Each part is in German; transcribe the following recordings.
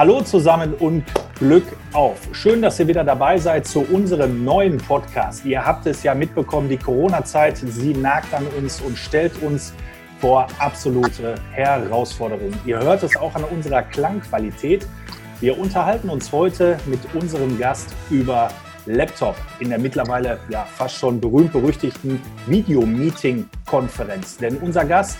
Hallo zusammen und Glück auf. Schön, dass ihr wieder dabei seid zu unserem neuen Podcast. Ihr habt es ja mitbekommen, die Corona-Zeit, sie nagt an uns und stellt uns vor absolute Herausforderungen. Ihr hört es auch an unserer Klangqualität. Wir unterhalten uns heute mit unserem Gast über Laptop in der mittlerweile ja fast schon berühmt-berüchtigten Videomeeting-Konferenz. Denn unser Gast,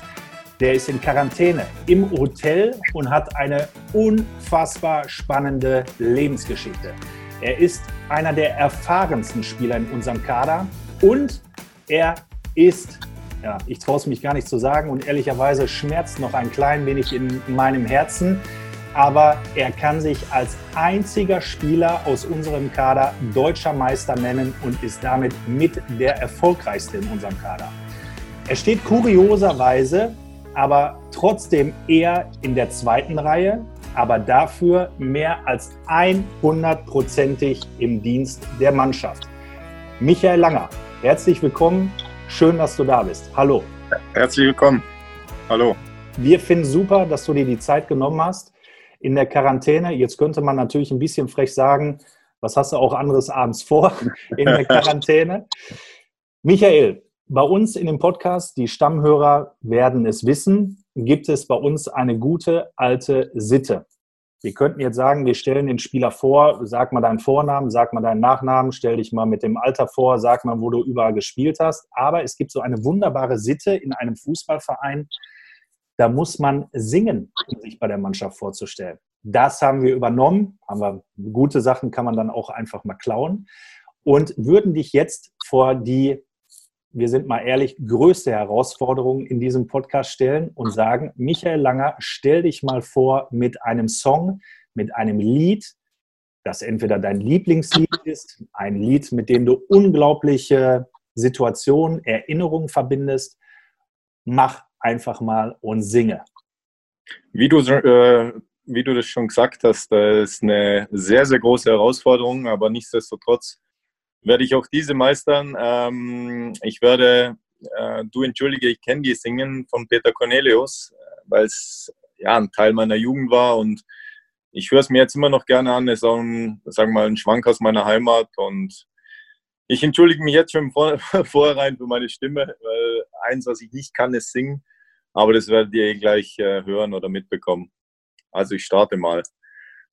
der ist in Quarantäne im Hotel und hat eine unfassbar spannende Lebensgeschichte. Er ist einer der erfahrensten Spieler in unserem Kader und er ist ja, ich traue es mich gar nicht zu sagen und ehrlicherweise schmerzt noch ein klein wenig in meinem Herzen. Aber er kann sich als einziger Spieler aus unserem Kader deutscher Meister nennen und ist damit mit der erfolgreichste in unserem Kader. Er steht kurioserweise aber trotzdem eher in der zweiten Reihe, aber dafür mehr als 100%ig im Dienst der Mannschaft. Michael Langer, herzlich willkommen Schön, dass du da bist. Hallo. Herzlich willkommen. Hallo. Wir finden super, dass du dir die Zeit genommen hast in der Quarantäne. Jetzt könnte man natürlich ein bisschen frech sagen, was hast du auch anderes abends vor in der Quarantäne? Michael, bei uns in dem Podcast, die Stammhörer werden es wissen, gibt es bei uns eine gute alte Sitte. Wir könnten jetzt sagen, wir stellen den Spieler vor, sag mal deinen Vornamen, sag mal deinen Nachnamen, stell dich mal mit dem Alter vor, sag mal, wo du überall gespielt hast. Aber es gibt so eine wunderbare Sitte in einem Fußballverein, da muss man singen, um sich bei der Mannschaft vorzustellen. Das haben wir übernommen, haben wir gute Sachen kann man dann auch einfach mal klauen und würden dich jetzt vor die wir sind mal ehrlich, größte Herausforderung in diesem Podcast stellen und sagen, Michael Langer, stell dich mal vor mit einem Song, mit einem Lied, das entweder dein Lieblingslied ist, ein Lied, mit dem du unglaubliche Situationen, Erinnerungen verbindest. Mach einfach mal und singe. Wie du, äh, wie du das schon gesagt hast, das ist eine sehr, sehr große Herausforderung, aber nichtsdestotrotz werde ich auch diese meistern. Ähm, ich werde äh, Du entschuldige, ich kenne die singen von Peter Cornelius, weil es ja ein Teil meiner Jugend war und ich höre es mir jetzt immer noch gerne an. Es ist auch ein, sagen wir mal, ein Schwank aus meiner Heimat und ich entschuldige mich jetzt schon vor, vorherein für meine Stimme, weil eins, was ich nicht kann, ist singen. Aber das werdet ihr gleich äh, hören oder mitbekommen. Also ich starte mal.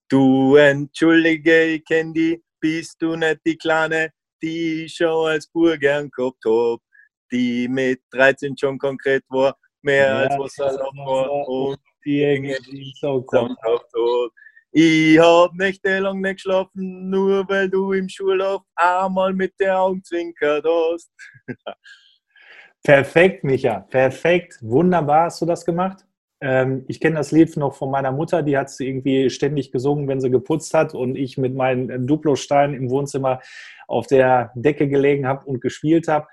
Du entschuldige, die, bist du nicht die Kleine, die ich schon als Bur gern gehabt hab, die mit 13 schon konkret war, mehr ja, als was erlaubt war und die irgendwie so hat. Ich hab nächtelang nicht geschlafen, nur weil du im Schulhof einmal mit der Augen zwinkert hast. Perfekt, Micha, perfekt. Wunderbar hast du das gemacht. Ähm, ich kenne das Lied noch von meiner Mutter, die hat es irgendwie ständig gesungen, wenn sie geputzt hat und ich mit meinen Duplo-Steinen im Wohnzimmer auf der Decke gelegen habe und gespielt habe.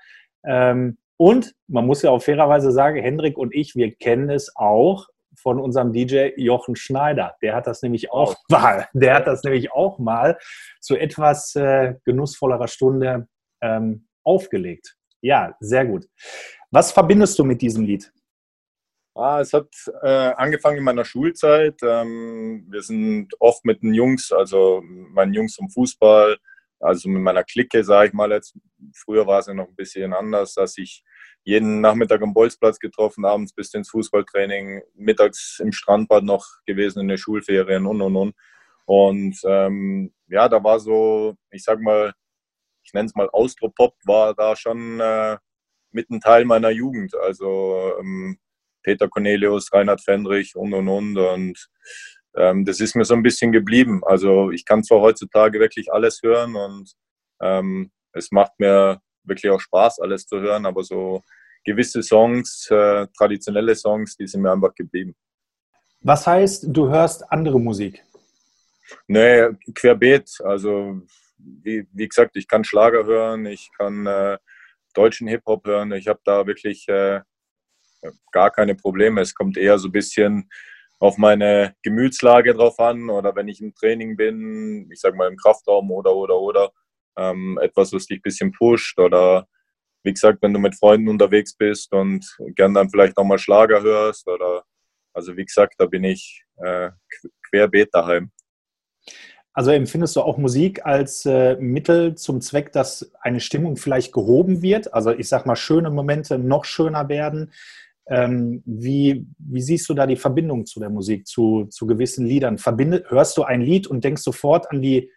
Ähm, und man muss ja auch fairerweise sagen, Hendrik und ich, wir kennen es auch von unserem DJ Jochen Schneider. Der hat das nämlich auch mal, der hat das nämlich auch mal zu etwas äh, genussvollerer Stunde ähm, aufgelegt. Ja, sehr gut. Was verbindest du mit diesem Lied? Ah, es hat äh, angefangen in meiner Schulzeit. Ähm, wir sind oft mit den Jungs, also meinen Jungs vom Fußball, also mit meiner Clique, sage ich mal jetzt. Früher war es ja noch ein bisschen anders, dass ich jeden Nachmittag am Bolzplatz getroffen, abends bis ins Fußballtraining, mittags im Strandbad noch gewesen in den Schulferien und und und. Und ähm, ja, da war so, ich sag mal, ich nenne es mal Austropop, war da schon äh, mit ein Teil meiner Jugend. Also ähm, Peter Cornelius, Reinhard Fendrich und und und. Und ähm, das ist mir so ein bisschen geblieben. Also ich kann zwar heutzutage wirklich alles hören und ähm, es macht mir wirklich auch Spaß, alles zu hören, aber so gewisse Songs, äh, traditionelle Songs, die sind mir einfach geblieben. Was heißt, du hörst andere Musik? Nee, querbeet. Also wie, wie gesagt, ich kann Schlager hören, ich kann äh, deutschen Hip-Hop hören. Ich habe da wirklich äh, gar keine Probleme. Es kommt eher so ein bisschen auf meine Gemütslage drauf an oder wenn ich im Training bin, ich sage mal im Kraftraum oder oder oder ähm, etwas, was dich ein bisschen pusht oder wie gesagt, wenn du mit Freunden unterwegs bist und gern dann vielleicht auch mal Schlager hörst oder also wie gesagt, da bin ich äh, querbeet daheim. Also empfindest du auch Musik als äh, Mittel zum Zweck, dass eine Stimmung vielleicht gehoben wird? Also ich sag mal, schöne Momente noch schöner werden. Ähm, wie, wie siehst du da die Verbindung zu der Musik, zu, zu gewissen Liedern? Verbindet, hörst du ein Lied und denkst sofort an die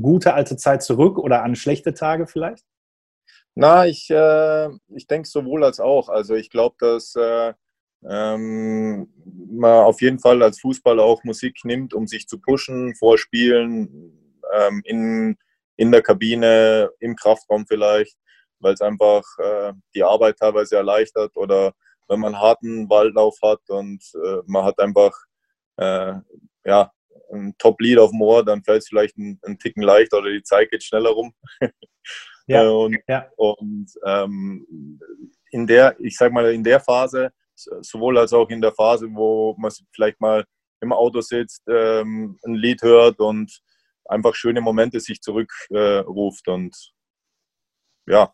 gute alte Zeit zurück oder an schlechte Tage vielleicht? Na, ich, äh, ich denke sowohl als auch. Also ich glaube, dass äh, ähm, man auf jeden Fall als Fußballer auch Musik nimmt, um sich zu pushen, vor Spielen, ähm, in, in der Kabine, im Kraftraum vielleicht, weil es einfach äh, die Arbeit teilweise erleichtert oder wenn man einen harten Waldlauf hat und äh, man hat einfach äh, ja, ein Top-Lead auf dem Ohr, dann fällt es vielleicht ein, ein Ticken leichter oder die Zeit geht schneller rum. ja, und, ja. und ähm, in der, ich sag mal, in der Phase sowohl als auch in der Phase, wo man vielleicht mal im Auto sitzt, ähm, ein Lied hört und einfach schöne Momente sich zurückruft. Äh, und ja,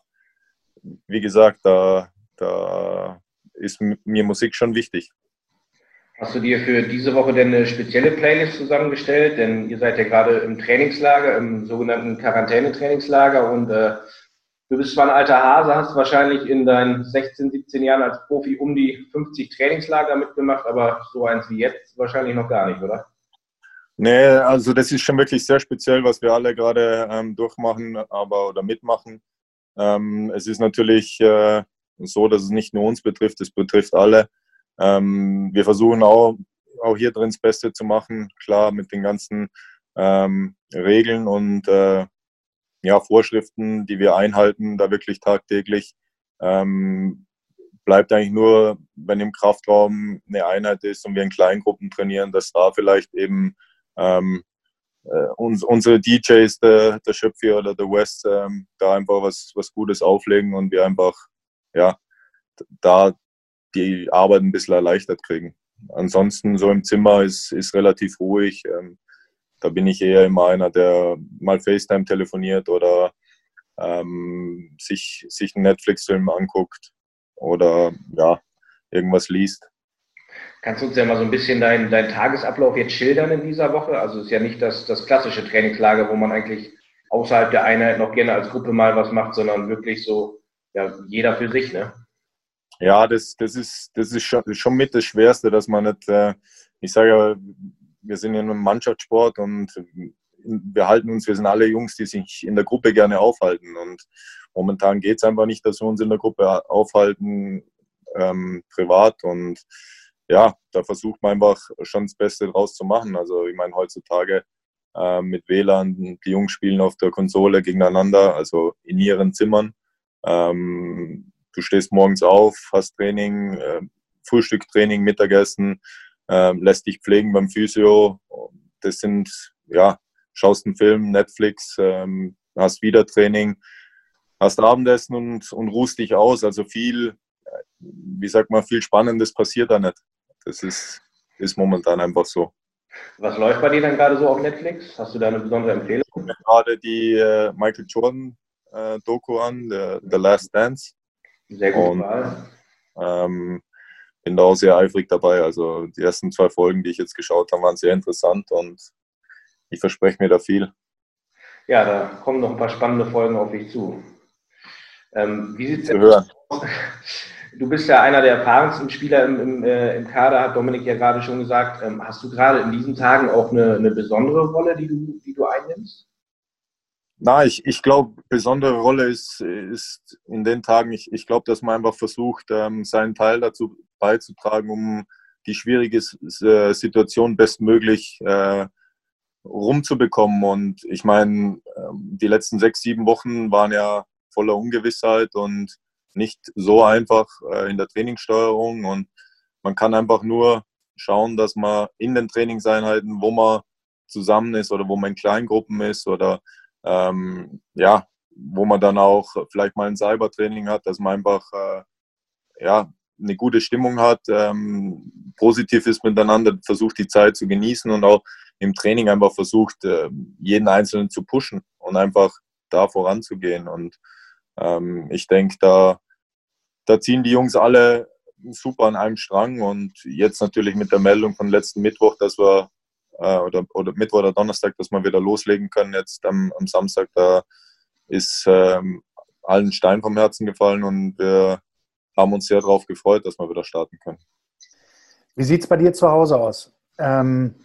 wie gesagt, da, da ist mir Musik schon wichtig. Hast du dir für diese Woche denn eine spezielle Playlist zusammengestellt? Denn ihr seid ja gerade im Trainingslager, im sogenannten Quarantänetrainingslager und äh, Du bist zwar ein alter Hase, hast wahrscheinlich in deinen 16, 17 Jahren als Profi um die 50 Trainingslager mitgemacht, aber so eins wie jetzt wahrscheinlich noch gar nicht, oder? Nee, also das ist schon wirklich sehr speziell, was wir alle gerade ähm, durchmachen aber oder mitmachen. Ähm, es ist natürlich äh, so, dass es nicht nur uns betrifft, es betrifft alle. Ähm, wir versuchen auch, auch hier drin das Beste zu machen, klar mit den ganzen ähm, Regeln und äh, ja, Vorschriften, die wir einhalten, da wirklich tagtäglich. Ähm, bleibt eigentlich nur, wenn im Kraftraum eine Einheit ist und wir in Kleingruppen trainieren, dass da vielleicht eben ähm, äh, uns, unsere DJs, der, der Schöpfi oder der West, ähm, da einfach was, was Gutes auflegen und wir einfach ja, da die Arbeit ein bisschen erleichtert kriegen. Ansonsten so im Zimmer ist, ist relativ ruhig. Ähm, da bin ich eher immer einer, der mal FaceTime telefoniert oder ähm, sich, sich einen Netflix-Film anguckt oder ja, irgendwas liest. Kannst du uns ja mal so ein bisschen deinen dein Tagesablauf jetzt schildern in dieser Woche? Also es ist ja nicht das, das klassische Trainingslager, wo man eigentlich außerhalb der Einheit noch gerne als Gruppe mal was macht, sondern wirklich so, ja, jeder für sich, ne? Ja, das, das ist, das ist schon, mit das Schwerste, dass man nicht, äh, ich sage ja, wir sind in einem Mannschaftssport und wir halten uns, wir sind alle Jungs, die sich in der Gruppe gerne aufhalten. Und momentan geht es einfach nicht, dass wir uns in der Gruppe aufhalten, ähm, privat. Und ja, da versucht man einfach schon das Beste draus zu machen. Also ich meine, heutzutage äh, mit WLAN, die Jungs spielen auf der Konsole gegeneinander, also in ihren Zimmern. Ähm, du stehst morgens auf, hast Training, äh, Frühstücktraining, Mittagessen, ähm, lässt dich pflegen beim Physio. Das sind, ja, schaust einen Film, Netflix, ähm, hast wieder Training, hast Abendessen und, und ruhst dich aus. Also viel, wie sagt man, viel Spannendes passiert da nicht. Das ist, ist momentan einfach so. Was läuft bei dir dann gerade so auf Netflix? Hast du da eine besondere Empfehlung? Gerade die äh, Michael Jordan äh, Doku an, The, The Last Dance. Sehr gut. Ähm, bin da auch sehr eifrig dabei. Also die ersten zwei Folgen, die ich jetzt geschaut habe, waren sehr interessant und ich verspreche mir da viel. Ja, da kommen noch ein paar spannende Folgen auf dich zu. Ähm, wie sieht es denn aus? Du bist ja einer der erfahrensten Spieler im, im, äh, im Kader, hat Dominik ja gerade schon gesagt. Ähm, hast du gerade in diesen Tagen auch eine, eine besondere Rolle, die du, die du einnimmst? Na, ich, ich glaube, besondere Rolle ist, ist in den Tagen, ich, ich glaube, dass man einfach versucht, ähm, seinen Teil dazu beizutragen, um die schwierige äh, Situation bestmöglich äh, rumzubekommen. Und ich meine, ähm, die letzten sechs, sieben Wochen waren ja voller Ungewissheit und nicht so einfach äh, in der Trainingssteuerung. Und man kann einfach nur schauen, dass man in den Trainingseinheiten, wo man zusammen ist oder wo man in Kleingruppen ist oder ähm, ja, wo man dann auch vielleicht mal ein Cybertraining hat, dass man einfach äh, ja, eine gute Stimmung hat, ähm, positiv ist miteinander, versucht die Zeit zu genießen und auch im Training einfach versucht, äh, jeden Einzelnen zu pushen und einfach da voranzugehen. Und ähm, ich denke, da, da ziehen die Jungs alle super an einem Strang und jetzt natürlich mit der Meldung von letzten Mittwoch, dass wir äh, oder, oder Mittwoch oder Donnerstag, dass wir wieder loslegen können. Jetzt am, am Samstag, da ist ähm, allen Stein vom Herzen gefallen und wir haben uns sehr darauf gefreut, dass wir wieder starten können. Wie sieht es bei dir zu Hause aus? Ähm,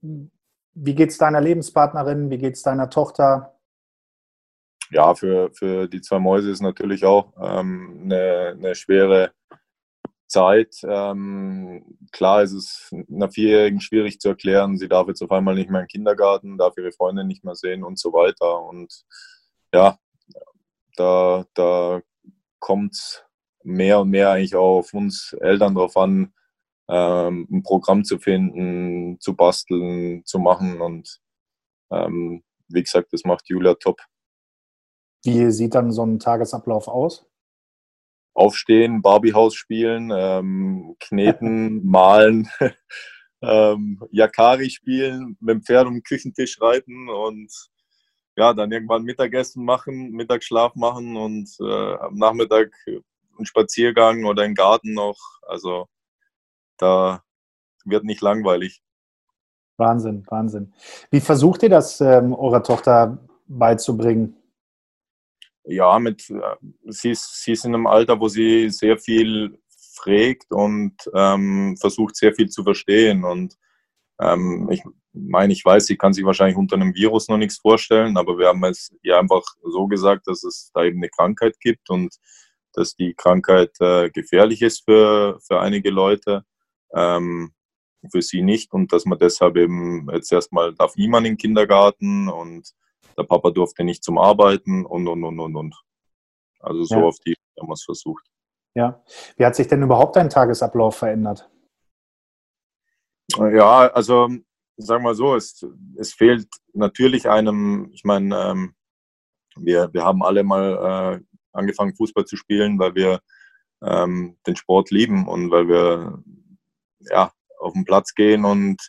wie geht es deiner Lebenspartnerin? Wie geht es deiner Tochter? Ja, für, für die zwei Mäuse ist natürlich auch ähm, eine, eine schwere Zeit. Ähm, klar ist es einer Vierjährigen schwierig zu erklären, sie darf jetzt auf einmal nicht mehr in den Kindergarten, darf ihre Freunde nicht mehr sehen und so weiter. Und ja, da, da kommt es mehr und mehr eigentlich auch auf uns Eltern drauf an, ähm, ein Programm zu finden, zu basteln, zu machen. Und ähm, wie gesagt, das macht Julia top. Wie sieht dann so ein Tagesablauf aus? Aufstehen, Barbiehaus spielen, ähm, kneten, malen, ähm, Yakari spielen, mit dem Pferd um den Küchentisch reiten und ja, dann irgendwann Mittagessen machen, Mittagsschlaf machen und äh, am Nachmittag einen Spaziergang oder einen Garten noch. Also da wird nicht langweilig. Wahnsinn, Wahnsinn. Wie versucht ihr das ähm, eurer Tochter beizubringen? Ja, mit, äh, sie, ist, sie ist in einem Alter, wo sie sehr viel fragt und ähm, versucht sehr viel zu verstehen. Und ähm, ich meine, ich weiß, sie kann sich wahrscheinlich unter einem Virus noch nichts vorstellen, aber wir haben es ihr einfach so gesagt, dass es da eben eine Krankheit gibt und dass die Krankheit äh, gefährlich ist für, für einige Leute ähm, für sie nicht und dass man deshalb eben jetzt erstmal darf niemand in den Kindergarten und der Papa durfte nicht zum Arbeiten und und und und und. Also so ja. auf die haben wir es versucht. Ja. Wie hat sich denn überhaupt dein Tagesablauf verändert? Ja, also sagen wir so, es, es fehlt natürlich einem, ich meine, ähm, wir, wir haben alle mal äh, angefangen, Fußball zu spielen, weil wir ähm, den Sport lieben und weil wir ja, auf den Platz gehen und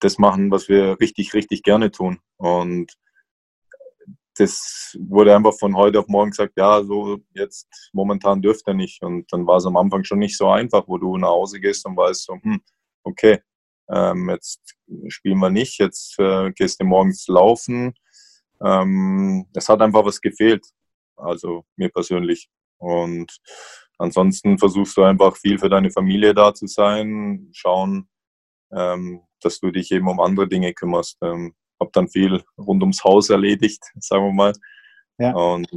das machen, was wir richtig, richtig gerne tun. Und das wurde einfach von heute auf morgen gesagt, ja, so jetzt momentan dürfte er nicht. Und dann war es am Anfang schon nicht so einfach, wo du nach Hause gehst und weißt so, hm, okay, ähm, jetzt spielen wir nicht, jetzt äh, gehst du morgens laufen. Ähm, es hat einfach was gefehlt, also mir persönlich. Und ansonsten versuchst du einfach viel für deine Familie da zu sein, schauen, ähm, dass du dich eben um andere Dinge kümmerst. Ähm, hab dann viel rund ums Haus erledigt, sagen wir mal. Ja. Und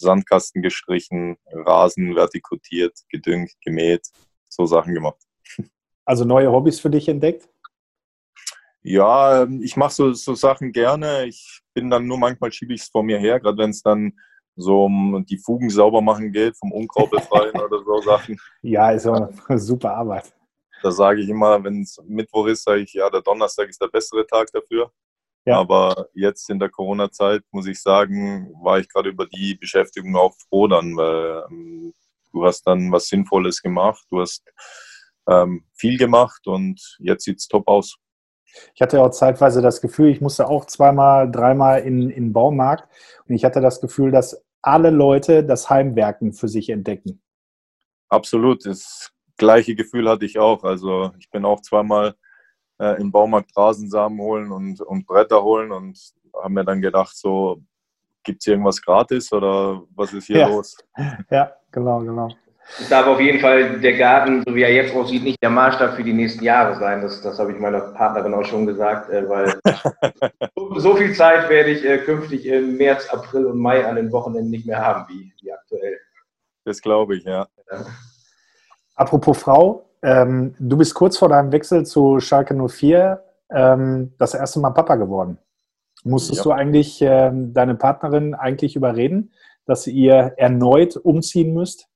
Sandkasten gestrichen, Rasen vertikutiert, gedüngt, gemäht, so Sachen gemacht. Also neue Hobbys für dich entdeckt? Ja, ähm, ich mache so, so Sachen gerne. Ich bin dann nur manchmal schiebe ich es vor mir her, gerade wenn es dann so um die Fugen sauber machen geht, vom Unkraut befreien oder so Sachen. Ja, ist auch super Arbeit. Da sage ich immer, wenn es Mittwoch ist, sage ich, ja, der Donnerstag ist der bessere Tag dafür. Ja. Aber jetzt in der Corona-Zeit, muss ich sagen, war ich gerade über die Beschäftigung auch froh dann, weil ähm, du hast dann was Sinnvolles gemacht, du hast ähm, viel gemacht und jetzt sieht es top aus. Ich hatte auch zeitweise das Gefühl, ich musste auch zweimal, dreimal in, in den Baumarkt und ich hatte das Gefühl, dass alle Leute das Heimwerken für sich entdecken. Absolut, das gleiche Gefühl hatte ich auch. Also ich bin auch zweimal äh, im Baumarkt Rasensamen holen und, und Bretter holen und habe mir dann gedacht, so gibt es irgendwas gratis oder was ist hier ja. los? Ja, genau, genau. Es darf auf jeden Fall der Garten, so wie er jetzt aussieht, nicht der Maßstab für die nächsten Jahre sein. Das, das habe ich meiner Partnerin auch schon gesagt, äh, weil so viel Zeit werde ich äh, künftig im März, April und Mai an den Wochenenden nicht mehr haben, wie, wie aktuell. Das glaube ich, ja. ja. Apropos Frau, ähm, du bist kurz vor deinem Wechsel zu Schalke 04 ähm, das erste Mal Papa geworden. Musstest ja. du eigentlich ähm, deine Partnerin eigentlich überreden, dass ihr erneut umziehen müsst?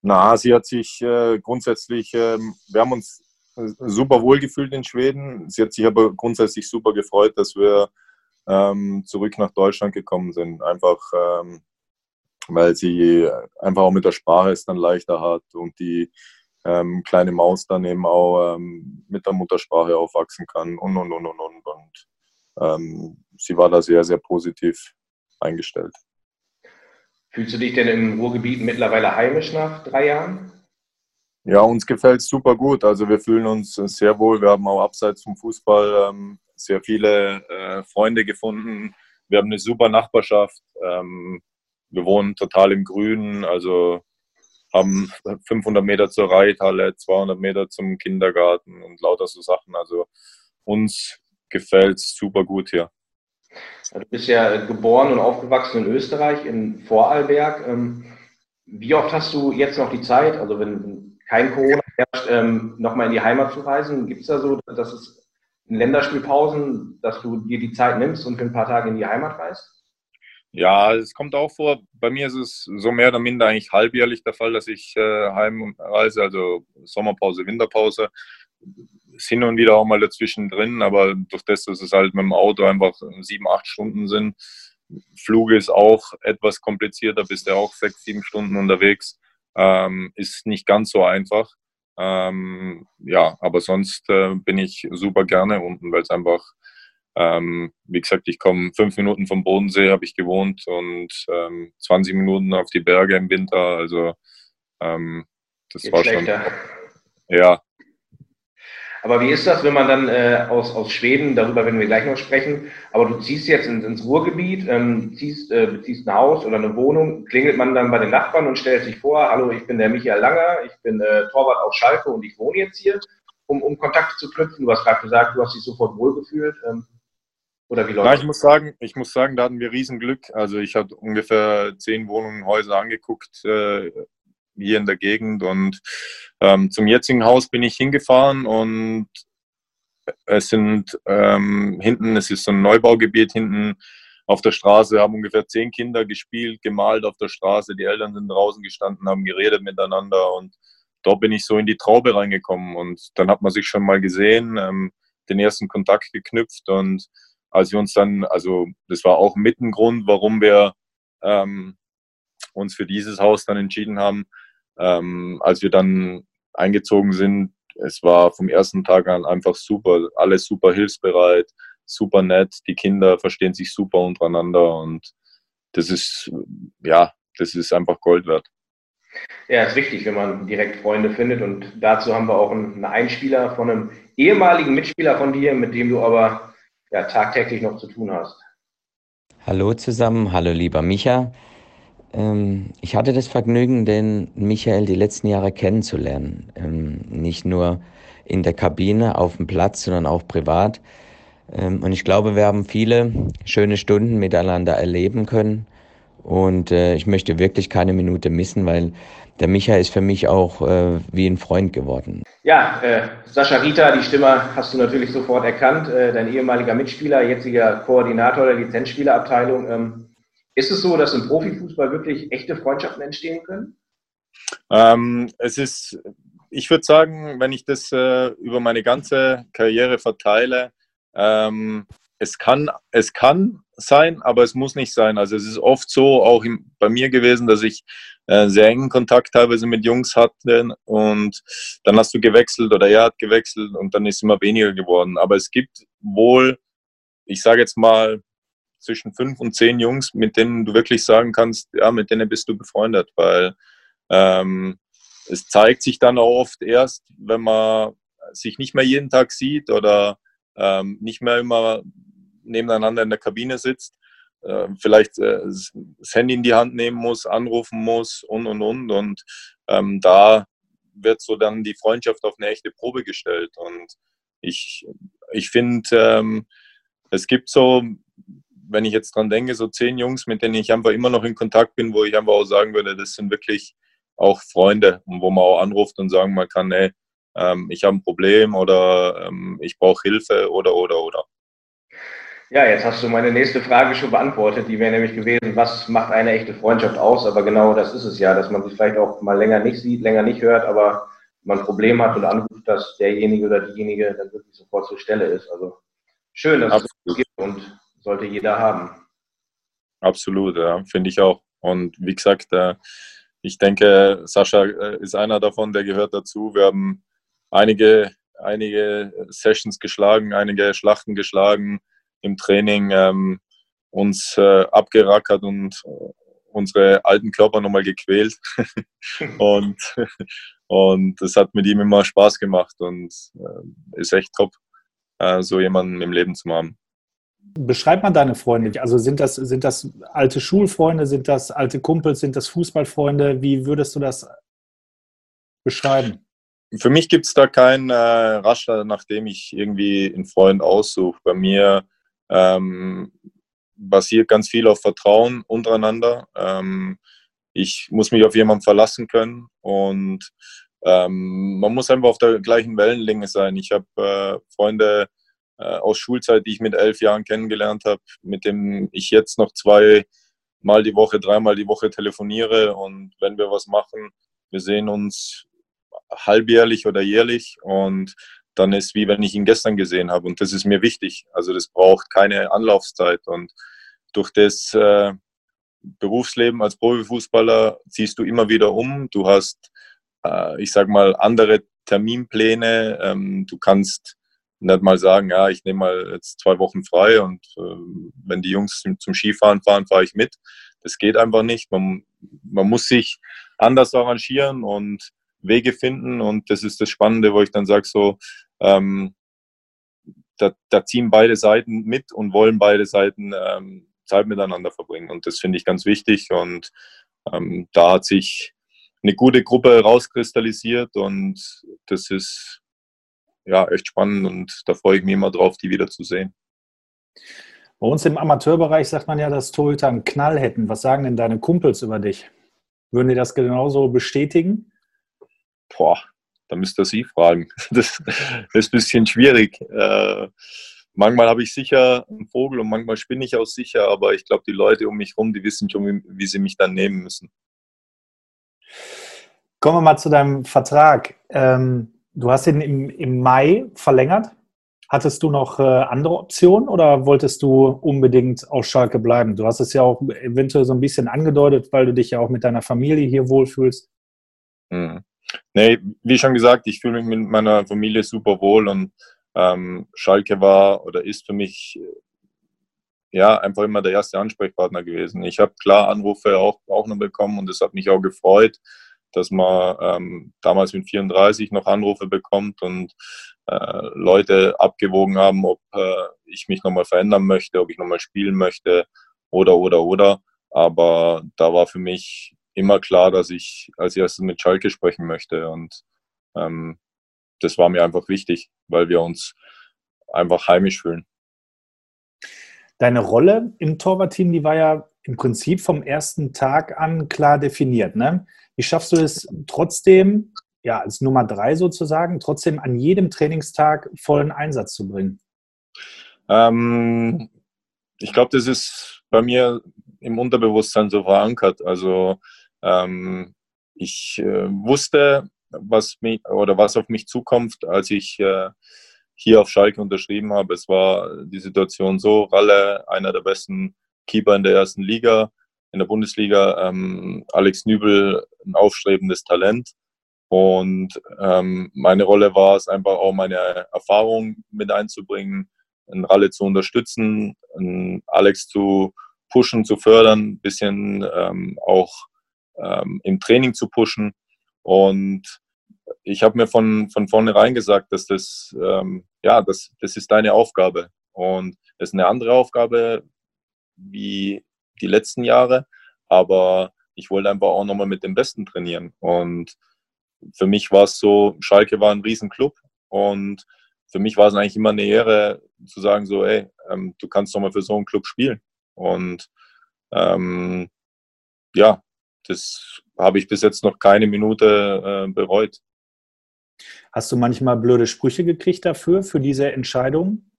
Na, sie hat sich äh, grundsätzlich, äh, wir haben uns äh, super wohl gefühlt in Schweden. Sie hat sich aber grundsätzlich super gefreut, dass wir ähm, zurück nach Deutschland gekommen sind. Einfach, ähm, weil sie einfach auch mit der Sprache es dann leichter hat und die ähm, kleine Maus dann eben auch ähm, mit der Muttersprache aufwachsen kann und, und, und, und, und. Und ähm, sie war da sehr, sehr positiv eingestellt. Fühlst du dich denn im Ruhrgebiet mittlerweile heimisch nach drei Jahren? Ja, uns gefällt es super gut. Also wir fühlen uns sehr wohl. Wir haben auch abseits vom Fußball ähm, sehr viele äh, Freunde gefunden. Wir haben eine super Nachbarschaft. Wir wohnen total im Grünen, also haben 500 Meter zur Reithalle, 200 Meter zum Kindergarten und lauter so Sachen. Also uns gefällt es super gut hier. Du bist ja geboren und aufgewachsen in Österreich, in Vorarlberg. Ähm, wie oft hast du jetzt noch die Zeit, also wenn kein Corona herrscht, ähm, nochmal in die Heimat zu reisen? Gibt es da so, dass es in Länderspielpausen, dass du dir die Zeit nimmst und für ein paar Tage in die Heimat reist? Ja, es kommt auch vor. Bei mir ist es so mehr oder minder eigentlich halbjährlich der Fall, dass ich äh, heimreise, also Sommerpause, Winterpause. Ist hin und wieder auch mal dazwischen drin, aber durch das, dass es halt mit dem Auto einfach sieben, acht Stunden sind. Flug ist auch etwas komplizierter, bist du auch sechs, sieben Stunden unterwegs. Ähm, ist nicht ganz so einfach. Ähm, ja, aber sonst äh, bin ich super gerne unten, weil es einfach, ähm, wie gesagt, ich komme fünf Minuten vom Bodensee, habe ich gewohnt und ähm, 20 Minuten auf die Berge im Winter. Also ähm, das Geht war schlechter. schon. Ja, aber wie ist das, wenn man dann äh, aus, aus Schweden, darüber werden wir gleich noch sprechen, aber du ziehst jetzt ins, ins Ruhrgebiet, ähm, ziehst, äh, beziehst ein Haus oder eine Wohnung, klingelt man dann bei den Nachbarn und stellt sich vor, hallo, ich bin der Michael Langer, ich bin äh, Torwart aus Schalke und ich wohne jetzt hier, um, um Kontakte zu knüpfen. Du hast gerade gesagt, du hast dich sofort wohlgefühlt. Ähm, oder wie läuft Na, ich muss sagen, ich muss sagen, da hatten wir Riesenglück. Also ich habe ungefähr zehn Wohnungen, Häuser angeguckt äh, hier in der Gegend. Und ähm, zum jetzigen Haus bin ich hingefahren und es sind ähm, hinten, es ist so ein Neubaugebiet hinten auf der Straße, haben ungefähr zehn Kinder gespielt, gemalt auf der Straße. Die Eltern sind draußen gestanden, haben geredet miteinander und dort bin ich so in die Traube reingekommen und dann hat man sich schon mal gesehen, ähm, den ersten Kontakt geknüpft und als wir uns dann, also das war auch mit ein Grund, warum wir ähm, uns für dieses Haus dann entschieden haben, ähm, als wir dann eingezogen sind, es war vom ersten Tag an einfach super, alles super hilfsbereit, super nett, die Kinder verstehen sich super untereinander und das ist, ja, das ist einfach Gold wert. Ja, ist wichtig, wenn man direkt Freunde findet. Und dazu haben wir auch einen Einspieler von einem ehemaligen Mitspieler von dir, mit dem du aber ja, tagtäglich noch zu tun hast. Hallo zusammen, hallo lieber Micha. Ähm, ich hatte das Vergnügen, den Michael die letzten Jahre kennenzulernen. Ähm, nicht nur in der Kabine, auf dem Platz, sondern auch privat. Ähm, und ich glaube, wir haben viele schöne Stunden miteinander erleben können. Und äh, ich möchte wirklich keine Minute missen, weil der Michael ist für mich auch äh, wie ein Freund geworden. Ja, äh, Sascha Rita, die Stimme hast du natürlich sofort erkannt. Äh, dein ehemaliger Mitspieler, jetziger Koordinator der Lizenzspielerabteilung. Ähm, ist es so, dass im Profifußball wirklich echte Freundschaften entstehen können? Ähm, es ist, ich würde sagen, wenn ich das äh, über meine ganze Karriere verteile, ähm, es kann, es kann sein, aber es muss nicht sein. Also es ist oft so, auch im, bei mir gewesen, dass ich äh, sehr engen Kontakt teilweise mit Jungs hatte und dann hast du gewechselt oder er hat gewechselt und dann ist immer weniger geworden. Aber es gibt wohl, ich sage jetzt mal, zwischen fünf und zehn Jungs, mit denen du wirklich sagen kannst, ja, mit denen bist du befreundet, weil ähm, es zeigt sich dann auch oft erst, wenn man sich nicht mehr jeden Tag sieht oder ähm, nicht mehr immer nebeneinander in der Kabine sitzt, äh, vielleicht äh, das Handy in die Hand nehmen muss, anrufen muss und und und. Und ähm, da wird so dann die Freundschaft auf eine echte Probe gestellt. Und ich, ich finde, ähm, es gibt so wenn ich jetzt dran denke, so zehn Jungs, mit denen ich einfach immer noch in Kontakt bin, wo ich einfach auch sagen würde, das sind wirklich auch Freunde und wo man auch anruft und sagen man kann, ey, ähm, ich habe ein Problem oder ähm, ich brauche Hilfe oder oder oder. Ja, jetzt hast du meine nächste Frage schon beantwortet. Die wäre nämlich gewesen, was macht eine echte Freundschaft aus? Aber genau das ist es ja, dass man sich vielleicht auch mal länger nicht sieht, länger nicht hört, aber man ein Problem hat und anruft, dass derjenige oder diejenige dann wirklich sofort zur Stelle ist. Also schön, dass Absolut. es das gibt und sollte jeder haben. Absolut, ja, finde ich auch. Und wie gesagt, äh, ich denke, Sascha äh, ist einer davon, der gehört dazu. Wir haben einige, einige Sessions geschlagen, einige Schlachten geschlagen im Training, ähm, uns äh, abgerackert und unsere alten Körper nochmal gequält. und Und das hat mit ihm immer Spaß gemacht und äh, ist echt top, äh, so jemanden im Leben zu haben. Beschreib mal deine Freunde. Also sind das, sind das alte Schulfreunde, sind das alte Kumpels, sind das Fußballfreunde? Wie würdest du das beschreiben? Für mich gibt es da keinen äh, Raster, nachdem ich irgendwie einen Freund aussuche. Bei mir ähm, basiert ganz viel auf Vertrauen untereinander. Ähm, ich muss mich auf jemanden verlassen können und ähm, man muss einfach auf der gleichen Wellenlänge sein. Ich habe äh, Freunde äh, aus Schulzeit, die ich mit elf Jahren kennengelernt habe, mit dem ich jetzt noch zwei Mal die Woche, dreimal die Woche telefoniere und wenn wir was machen, wir sehen uns halbjährlich oder jährlich und dann ist wie wenn ich ihn gestern gesehen habe und das ist mir wichtig. Also das braucht keine Anlaufzeit und durch das äh, Berufsleben als Profifußballer ziehst du immer wieder um. Du hast, äh, ich sag mal, andere Terminpläne. Ähm, du kannst nicht mal sagen, ja, ich nehme mal jetzt zwei Wochen frei und äh, wenn die Jungs zum Skifahren fahren, fahre ich mit. Das geht einfach nicht. Man, man muss sich anders arrangieren und Wege finden und das ist das Spannende, wo ich dann sage, so, ähm, da, da, ziehen beide Seiten mit und wollen beide Seiten ähm, Zeit miteinander verbringen. Und das finde ich ganz wichtig. Und ähm, da hat sich eine gute Gruppe rauskristallisiert und das ist ja echt spannend und da freue ich mich immer drauf, die wieder zu sehen. Bei uns im Amateurbereich sagt man ja, dass Torhüter einen Knall hätten. Was sagen denn deine Kumpels über dich? Würden die das genauso bestätigen? Boah, da müsst ihr sie fragen. Das, das ist ein bisschen schwierig. Äh, manchmal habe ich sicher einen Vogel und manchmal spinne ich auch sicher, aber ich glaube, die Leute um mich herum, die wissen schon, wie, wie, sie mich dann nehmen müssen. Kommen wir mal zu deinem Vertrag. Ähm, du hast ihn im, im Mai verlängert. Hattest du noch äh, andere Optionen oder wolltest du unbedingt auf Schalke bleiben? Du hast es ja auch eventuell so ein bisschen angedeutet, weil du dich ja auch mit deiner Familie hier wohlfühlst. Mhm. Nee, wie schon gesagt, ich fühle mich mit meiner Familie super wohl und ähm, Schalke war oder ist für mich ja einfach immer der erste Ansprechpartner gewesen. Ich habe klar Anrufe auch, auch noch bekommen und es hat mich auch gefreut, dass man ähm, damals mit 34 noch Anrufe bekommt und äh, Leute abgewogen haben, ob äh, ich mich nochmal verändern möchte, ob ich nochmal spielen möchte oder, oder, oder. Aber da war für mich immer klar, dass ich als erstes mit Schalke sprechen möchte. Und ähm, das war mir einfach wichtig, weil wir uns einfach heimisch fühlen. Deine Rolle im Torwartteam, die war ja im Prinzip vom ersten Tag an klar definiert. Ne? Wie schaffst du es trotzdem, ja, als Nummer drei sozusagen, trotzdem an jedem Trainingstag vollen Einsatz zu bringen? Ähm, ich glaube, das ist bei mir im Unterbewusstsein so verankert. Also ähm, ich äh, wusste, was mich oder was auf mich zukommt, als ich äh, hier auf Schalke unterschrieben habe. Es war die Situation so, Ralle, einer der besten Keeper in der ersten Liga, in der Bundesliga, ähm, Alex Nübel, ein aufstrebendes Talent. Und ähm, meine Rolle war es einfach auch meine Erfahrung mit einzubringen, einen Ralle zu unterstützen, einen Alex zu pushen, zu fördern, ein bisschen ähm, auch ähm, im Training zu pushen. Und ich habe mir von, von vornherein gesagt, dass das, ähm, ja, das, das ist deine Aufgabe. Und das ist eine andere Aufgabe wie die letzten Jahre. Aber ich wollte einfach auch nochmal mit dem Besten trainieren. Und für mich war es so, Schalke war ein Riesenclub. Und für mich war es eigentlich immer eine Ehre zu sagen, so, ey, ähm, du kannst nochmal für so einen Club spielen. Und ähm, ja, das habe ich bis jetzt noch keine Minute äh, bereut. Hast du manchmal blöde Sprüche gekriegt dafür, für diese Entscheidung?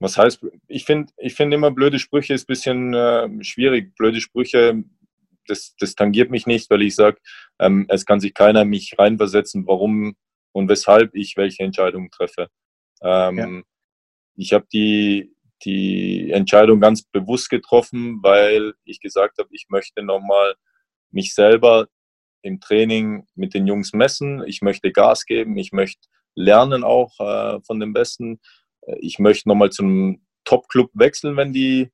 Was heißt, ich finde ich find immer blöde Sprüche ist ein bisschen äh, schwierig. Blöde Sprüche, das, das tangiert mich nicht, weil ich sage, ähm, es kann sich keiner mich reinversetzen, warum und weshalb ich welche Entscheidung treffe. Ähm, ja. Ich habe die, die Entscheidung ganz bewusst getroffen, weil ich gesagt habe, ich möchte nochmal mich selber im Training mit den Jungs messen. Ich möchte Gas geben. Ich möchte lernen auch äh, von den Besten. Ich möchte nochmal zum Top-Club wechseln, wenn die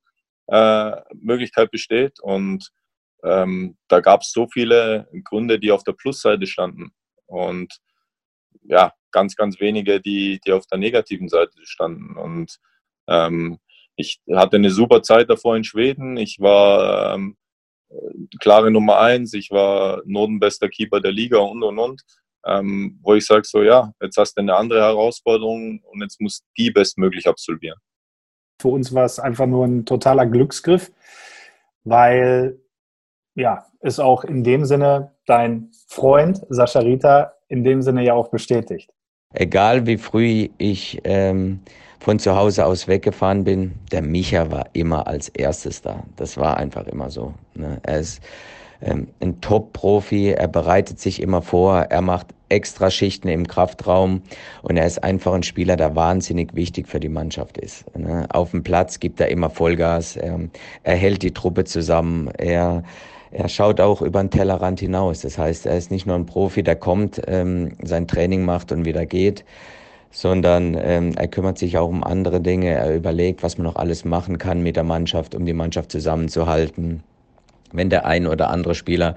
äh, Möglichkeit besteht. Und ähm, da gab es so viele Gründe, die auf der Plusseite standen. Und ja, ganz, ganz wenige, die, die auf der negativen Seite standen. Und ähm, ich hatte eine super Zeit davor in Schweden. Ich war ähm, klare Nummer eins, ich war notenbester Keeper der Liga und und und. Ähm, wo ich sage so, ja, jetzt hast du eine andere Herausforderung und jetzt musst du die bestmöglich absolvieren. Für uns war es einfach nur ein totaler Glücksgriff, weil ja, ist auch in dem Sinne dein Freund Sascha Rita in dem Sinne ja auch bestätigt. Egal wie früh ich ähm, von zu Hause aus weggefahren bin, der Micha war immer als erstes da. Das war einfach immer so. Ne? Er ist ähm, ein Top-Profi, er bereitet sich immer vor, er macht extra Schichten im Kraftraum und er ist einfach ein Spieler, der wahnsinnig wichtig für die Mannschaft ist. Ne? Auf dem Platz gibt er immer Vollgas, er, er hält die Truppe zusammen, er er schaut auch über den Tellerrand hinaus. Das heißt, er ist nicht nur ein Profi, der kommt, ähm, sein Training macht und wieder geht, sondern ähm, er kümmert sich auch um andere Dinge. Er überlegt, was man noch alles machen kann mit der Mannschaft, um die Mannschaft zusammenzuhalten. Wenn der ein oder andere Spieler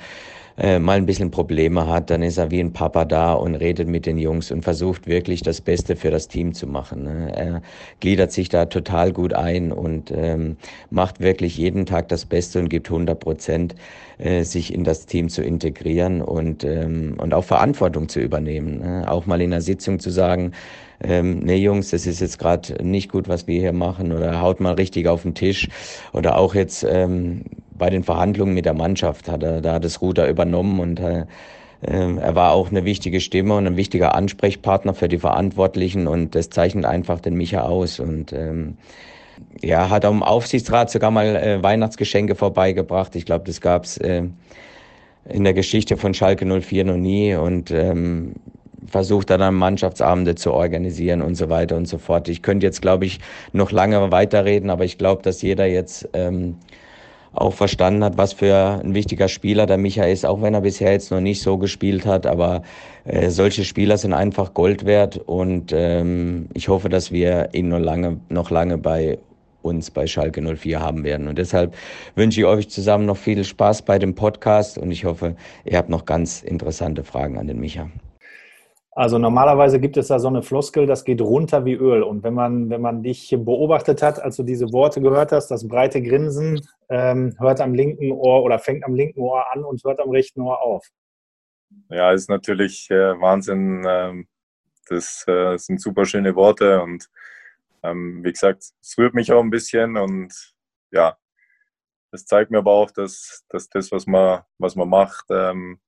äh, mal ein bisschen Probleme hat, dann ist er wie ein Papa da und redet mit den Jungs und versucht wirklich das Beste für das Team zu machen. Ne? Er gliedert sich da total gut ein und ähm, macht wirklich jeden Tag das Beste und gibt 100 Prozent, äh, sich in das Team zu integrieren und, ähm, und auch Verantwortung zu übernehmen. Ne? Auch mal in einer Sitzung zu sagen, ähm, nee Jungs, das ist jetzt gerade nicht gut, was wir hier machen oder haut mal richtig auf den Tisch oder auch jetzt ähm, bei den Verhandlungen mit der Mannschaft hat er da das Ruder übernommen und äh, ähm, er war auch eine wichtige Stimme und ein wichtiger Ansprechpartner für die Verantwortlichen und das zeichnet einfach den Micha aus und ähm, ja, hat am Aufsichtsrat sogar mal äh, Weihnachtsgeschenke vorbeigebracht. Ich glaube, das gab's äh, in der Geschichte von Schalke 04 noch nie und ähm, versucht dann Mannschaftsabende zu organisieren und so weiter und so fort. Ich könnte jetzt, glaube ich, noch lange weiterreden, aber ich glaube, dass jeder jetzt ähm, auch verstanden hat, was für ein wichtiger Spieler der Micha ist, auch wenn er bisher jetzt noch nicht so gespielt hat. Aber äh, solche Spieler sind einfach Gold wert und ähm, ich hoffe, dass wir ihn noch lange, noch lange bei uns bei Schalke 04 haben werden. Und deshalb wünsche ich euch zusammen noch viel Spaß bei dem Podcast und ich hoffe, ihr habt noch ganz interessante Fragen an den Micha. Also normalerweise gibt es da so eine Floskel, das geht runter wie Öl. Und wenn man, wenn man dich beobachtet hat, als du diese Worte gehört hast, das breite Grinsen ähm, hört am linken Ohr oder fängt am linken Ohr an und hört am rechten Ohr auf. Ja, ist natürlich äh, Wahnsinn. Ähm, das äh, sind super schöne Worte und ähm, wie gesagt, es rührt mich auch ein bisschen und ja, das zeigt mir aber auch, dass, dass das, was man, was man macht, ähm,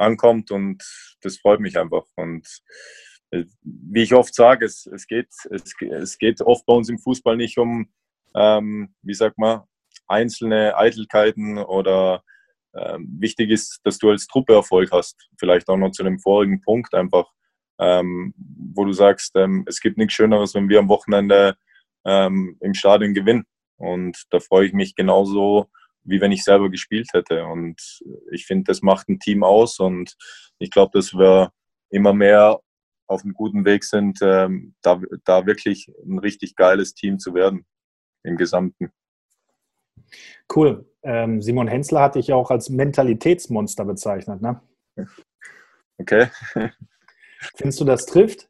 ankommt und das freut mich einfach. Und äh, wie ich oft sage, es, es, geht, es, es geht oft bei uns im Fußball nicht um, ähm, wie sagt man, einzelne Eitelkeiten oder ähm, wichtig ist, dass du als Truppe Erfolg hast. Vielleicht auch noch zu dem vorigen Punkt einfach, ähm, wo du sagst, ähm, es gibt nichts Schöneres, wenn wir am Wochenende ähm, im Stadion gewinnen. Und da freue ich mich genauso, wie wenn ich selber gespielt hätte. Und ich finde, das macht ein Team aus und ich glaube, dass wir immer mehr auf einem guten Weg sind, ähm, da, da wirklich ein richtig geiles Team zu werden im Gesamten. Cool. Ähm, Simon Hensler hatte ich auch als Mentalitätsmonster bezeichnet, ne? Okay. Findest du, das trifft?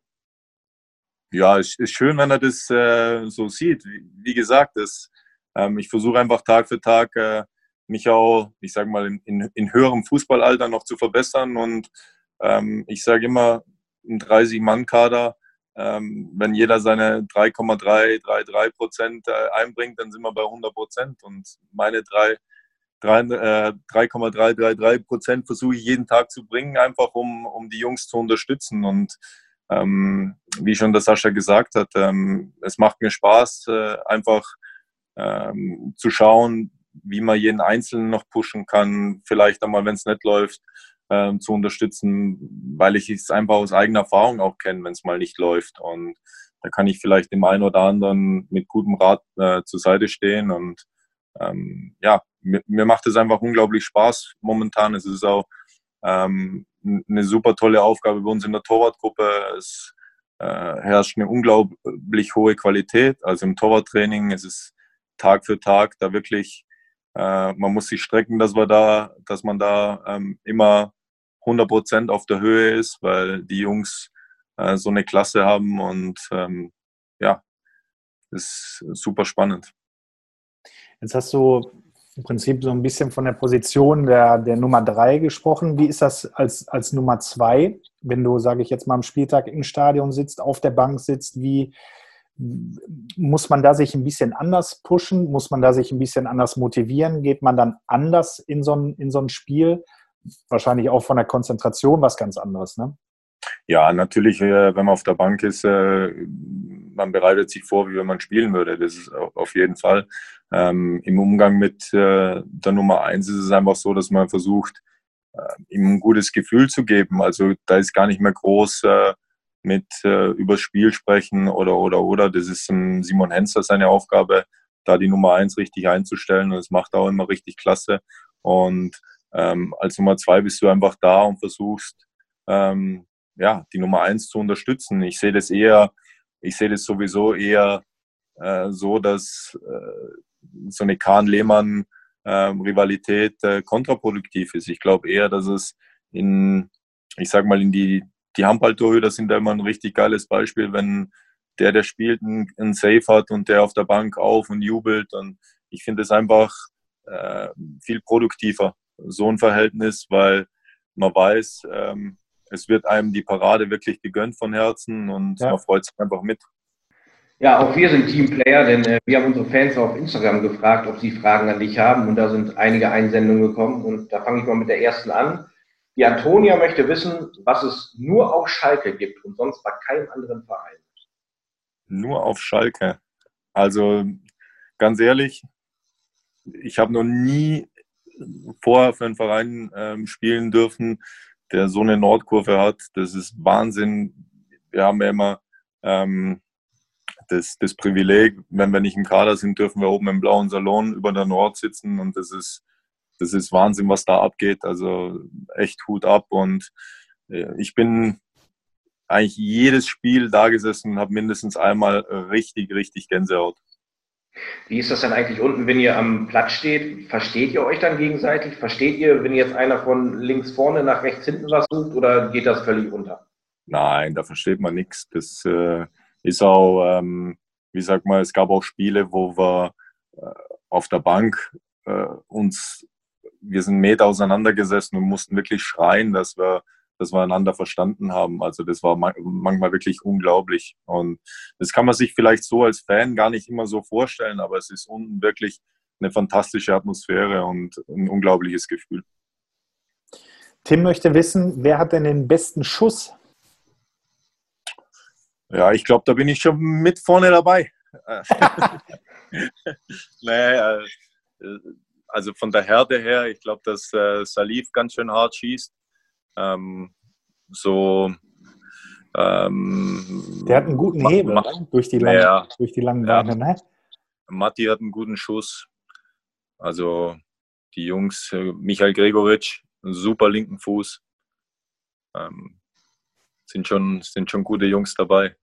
Ja, ist, ist schön, wenn er das äh, so sieht. Wie, wie gesagt, das, ähm, ich versuche einfach Tag für Tag äh, mich auch, ich sage mal, in, in, in, höherem Fußballalter noch zu verbessern. Und ähm, ich sage immer, ein 30-Mann-Kader, ähm, wenn jeder seine 3,333 Prozent äh, einbringt, dann sind wir bei 100 Prozent. Und meine 3,333 äh, Prozent versuche ich jeden Tag zu bringen, einfach um, um die Jungs zu unterstützen. Und ähm, wie schon der Sascha gesagt hat, ähm, es macht mir Spaß, äh, einfach ähm, zu schauen, wie man jeden Einzelnen noch pushen kann, vielleicht einmal, wenn es nicht läuft, ähm, zu unterstützen, weil ich es einfach aus eigener Erfahrung auch kenne, wenn es mal nicht läuft. Und da kann ich vielleicht dem einen oder anderen mit gutem Rat äh, zur Seite stehen. Und ähm, ja, mir, mir, macht es einfach unglaublich Spaß momentan. Es ist auch ähm, eine super tolle Aufgabe bei uns in der Torwartgruppe. Es äh, herrscht eine unglaublich hohe Qualität. Also im Torwarttraining ist es Tag für Tag da wirklich äh, man muss sich strecken, dass wir da, dass man da ähm, immer 100 Prozent auf der Höhe ist, weil die Jungs äh, so eine Klasse haben und ähm, ja, ist super spannend. Jetzt hast du im Prinzip so ein bisschen von der Position der, der Nummer drei gesprochen. Wie ist das als, als Nummer zwei, wenn du, sage ich jetzt mal, am Spieltag im Stadion sitzt, auf der Bank sitzt? Wie muss man da sich ein bisschen anders pushen? Muss man da sich ein bisschen anders motivieren? Geht man dann anders in so ein, in so ein Spiel? Wahrscheinlich auch von der Konzentration was ganz anderes, ne? Ja, natürlich, äh, wenn man auf der Bank ist, äh, man bereitet sich vor, wie wenn man spielen würde. Das ist auf jeden Fall. Ähm, Im Umgang mit äh, der Nummer eins ist es einfach so, dass man versucht, ihm ein gutes Gefühl zu geben. Also da ist gar nicht mehr groß mit über das Spiel sprechen oder oder oder. Das ist Simon Henster seine Aufgabe, da die Nummer eins richtig einzustellen und das macht er auch immer richtig klasse. Und ähm, als Nummer zwei bist du einfach da und versuchst ähm, ja, die Nummer eins zu unterstützen. Ich sehe das eher, ich sehe das sowieso eher äh, so, dass äh, so eine Kahn-Lehmann-Rivalität ähm, äh, kontraproduktiv ist. Ich glaube eher, dass es in, ich sag mal, in die, die Handballtorhüter sind da immer ein richtig geiles Beispiel, wenn der, der spielt, einen, Safe hat und der auf der Bank auf und jubelt. Und ich finde es einfach äh, viel produktiver, so ein Verhältnis, weil man weiß, ähm, es wird einem die Parade wirklich gegönnt von Herzen und ja. man freut sich einfach mit. Ja, auch wir sind Teamplayer, denn äh, wir haben unsere Fans auf Instagram gefragt, ob sie Fragen an dich haben und da sind einige Einsendungen gekommen und da fange ich mal mit der ersten an. Die Antonia möchte wissen, was es nur auf Schalke gibt und sonst bei keinem anderen Verein. Nur auf Schalke. Also ganz ehrlich, ich habe noch nie vorher für einen Verein ähm, spielen dürfen, der so eine Nordkurve hat. Das ist Wahnsinn. Wir haben ja immer ähm, das, das Privileg, wenn wir nicht im Kader sind, dürfen wir oben im blauen Salon über der Nord sitzen und das ist, das ist Wahnsinn, was da abgeht. Also echt Hut ab und äh, ich bin eigentlich jedes Spiel da gesessen und habe mindestens einmal richtig, richtig Gänsehaut. Wie ist das dann eigentlich unten, wenn ihr am Platz steht? Versteht ihr euch dann gegenseitig? Versteht ihr, wenn jetzt einer von links vorne nach rechts hinten was sucht oder geht das völlig unter? Nein, da versteht man nichts. Das äh, ist auch, ähm, wie sagt man, es gab auch Spiele, wo wir äh, auf der Bank äh, uns, wir sind Meter auseinandergesessen und mussten wirklich schreien, dass wir dass wir einander verstanden haben. Also das war manchmal wirklich unglaublich. Und das kann man sich vielleicht so als Fan gar nicht immer so vorstellen, aber es ist unten wirklich eine fantastische Atmosphäre und ein unglaubliches Gefühl. Tim möchte wissen, wer hat denn den besten Schuss? Ja, ich glaube, da bin ich schon mit vorne dabei. naja, äh, also von der Härte her, ich glaube, dass äh, Salif ganz schön hart schießt. Ähm, so. Ähm, Der hat einen guten Hebel Ma ne? durch, die langen, ja, durch die langen Beine. Ja. Ne? Matti hat einen guten Schuss. Also die Jungs, äh, Michael Gregoritsch, einen super linken Fuß. Ähm, sind, schon, sind schon gute Jungs dabei.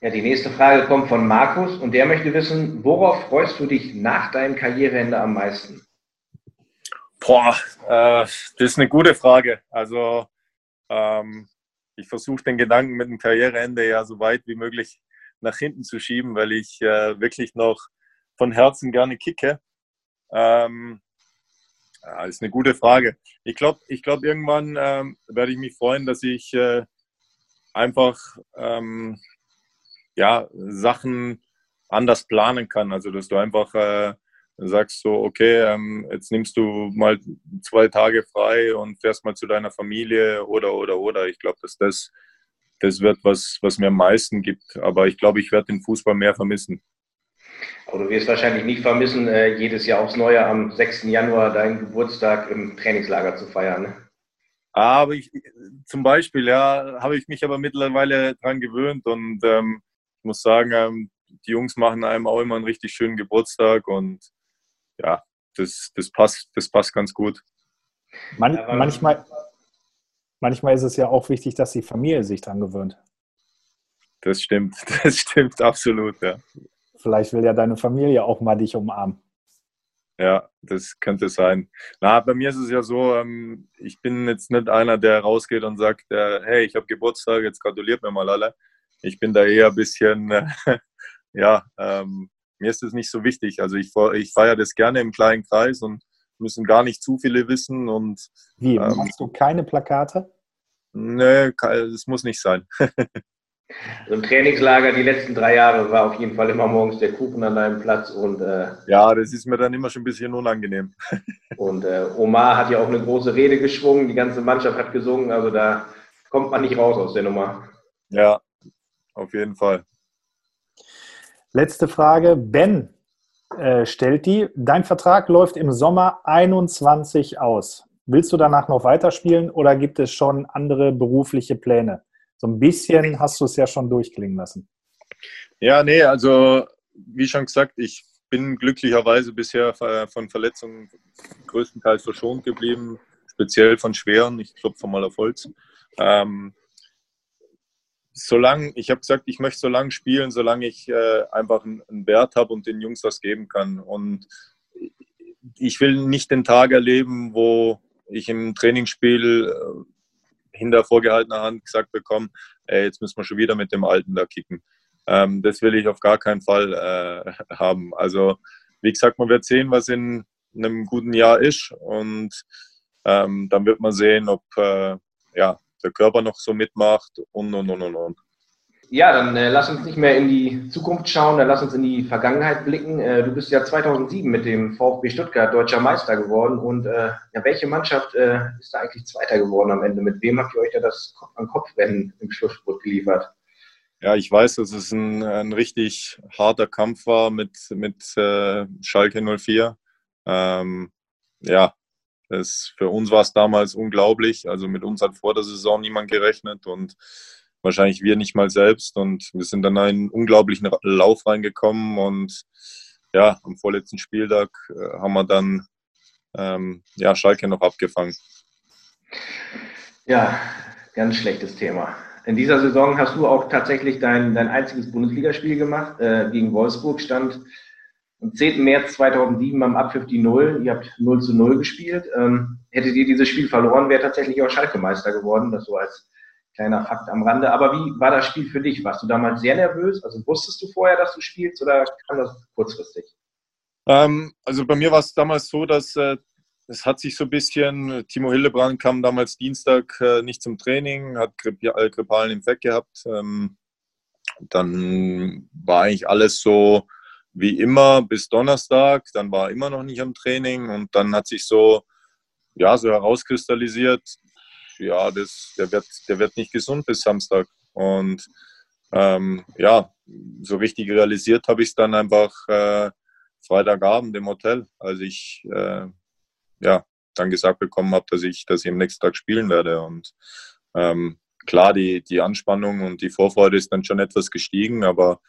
Ja, die nächste Frage kommt von Markus und der möchte wissen, worauf freust du dich nach deinem Karriereende am meisten? Boah, äh, das ist eine gute Frage. Also ähm, ich versuche den Gedanken mit dem Karriereende ja so weit wie möglich nach hinten zu schieben, weil ich äh, wirklich noch von Herzen gerne kicke. Ähm, ja, ist eine gute Frage. Ich glaube, ich glaub, irgendwann ähm, werde ich mich freuen, dass ich äh, einfach ähm, ja, Sachen anders planen kann. Also, dass du einfach äh, sagst du, okay, ähm, jetzt nimmst du mal zwei Tage frei und fährst mal zu deiner Familie oder, oder, oder. Ich glaube, dass das, das wird was, was mir am meisten gibt. Aber ich glaube, ich werde den Fußball mehr vermissen. Aber du wirst wahrscheinlich nicht vermissen, äh, jedes Jahr aufs Neue am 6. Januar deinen Geburtstag im Trainingslager zu feiern. Ne? Aber ich, zum Beispiel, ja, habe ich mich aber mittlerweile dran gewöhnt und ähm, ich muss sagen, ähm, die Jungs machen einem auch immer einen richtig schönen Geburtstag und ja, das, das, passt, das passt ganz gut. Man, manchmal, manchmal ist es ja auch wichtig, dass die Familie sich dran gewöhnt. Das stimmt, das stimmt absolut, ja. Vielleicht will ja deine Familie auch mal dich umarmen. Ja, das könnte sein. Na, bei mir ist es ja so, ähm, ich bin jetzt nicht einer, der rausgeht und sagt, äh, hey, ich habe Geburtstag, jetzt gratuliert mir mal alle. Ich bin da eher ein bisschen, äh, ja, ähm, mir ist das nicht so wichtig. Also ich, ich feiere das gerne im kleinen Kreis und müssen gar nicht zu viele wissen. Und, Wie, ähm, machst du keine Plakate? Nee, das muss nicht sein. So im Trainingslager die letzten drei Jahre war auf jeden Fall immer morgens der Kuchen an deinem Platz und äh, ja, das ist mir dann immer schon ein bisschen unangenehm. und äh, Omar hat ja auch eine große Rede geschwungen, die ganze Mannschaft hat gesungen, also da kommt man nicht raus aus der Nummer. Ja, auf jeden Fall. Letzte Frage, Ben äh, stellt die. Dein Vertrag läuft im Sommer 21 aus. Willst du danach noch weiterspielen oder gibt es schon andere berufliche Pläne? So ein bisschen hast du es ja schon durchklingen lassen. Ja, nee, also wie schon gesagt, ich bin glücklicherweise bisher von Verletzungen größtenteils verschont geblieben, speziell von schweren. Ich klopfe mal auf Holz. Ähm, solange, ich habe gesagt, ich möchte so lange spielen, solange ich äh, einfach einen, Wert habe und den Jungs was geben kann. Und ich will nicht den Tag erleben, wo ich im Trainingsspiel äh, hinter vorgehaltener Hand gesagt bekommen, ey, jetzt müssen wir schon wieder mit dem Alten da kicken. Ähm, das will ich auf gar keinen Fall äh, haben. Also, wie gesagt, man wird sehen, was in einem guten Jahr ist und ähm, dann wird man sehen, ob äh, ja, der Körper noch so mitmacht und und und und und. Ja, dann äh, lass uns nicht mehr in die Zukunft schauen, dann lass uns in die Vergangenheit blicken. Äh, du bist ja 2007 mit dem VfB Stuttgart deutscher Meister geworden und äh, ja, welche Mannschaft äh, ist da eigentlich Zweiter geworden am Ende? Mit wem habt ihr euch da das Kopf an Kopfrennen im Schlussspurt geliefert? Ja, ich weiß, dass es ein, ein richtig harter Kampf war mit, mit äh, Schalke 04. Ähm, ja, das, für uns war es damals unglaublich. Also mit uns hat vor der Saison niemand gerechnet und wahrscheinlich wir nicht mal selbst. Und wir sind dann in einen unglaublichen Lauf reingekommen und ja, am vorletzten Spieltag äh, haben wir dann ähm, ja, Schalke noch abgefangen. Ja, ganz schlechtes Thema. In dieser Saison hast du auch tatsächlich dein, dein einziges Bundesligaspiel gemacht. Äh, gegen Wolfsburg stand am 10. März 2007 am Abpfiff die Null. Ihr habt 0 zu 0 gespielt. Ähm, hättet ihr dieses Spiel verloren, wäre tatsächlich auch Schalke Meister geworden. Das so als Kleiner Fakt am Rande. Aber wie war das Spiel für dich? Warst du damals sehr nervös? Also wusstest du vorher, dass du spielst oder kam das kurzfristig? Ähm, also bei mir war es damals so, dass äh, es hat sich so ein bisschen, Timo Hildebrand kam damals Dienstag äh, nicht zum Training, hat äh, grippalen Infekt gehabt. Ähm, dann war eigentlich alles so wie immer bis Donnerstag. Dann war er immer noch nicht am Training und dann hat sich so, ja, so herauskristallisiert, ja, das, der, wird, der wird nicht gesund bis Samstag. Und ähm, ja, so richtig realisiert habe ich es dann einfach äh, Freitagabend im Hotel, als ich äh, ja, dann gesagt bekommen habe, dass ich, dass ich am nächsten Tag spielen werde. Und ähm, klar, die, die Anspannung und die Vorfreude ist dann schon etwas gestiegen, aber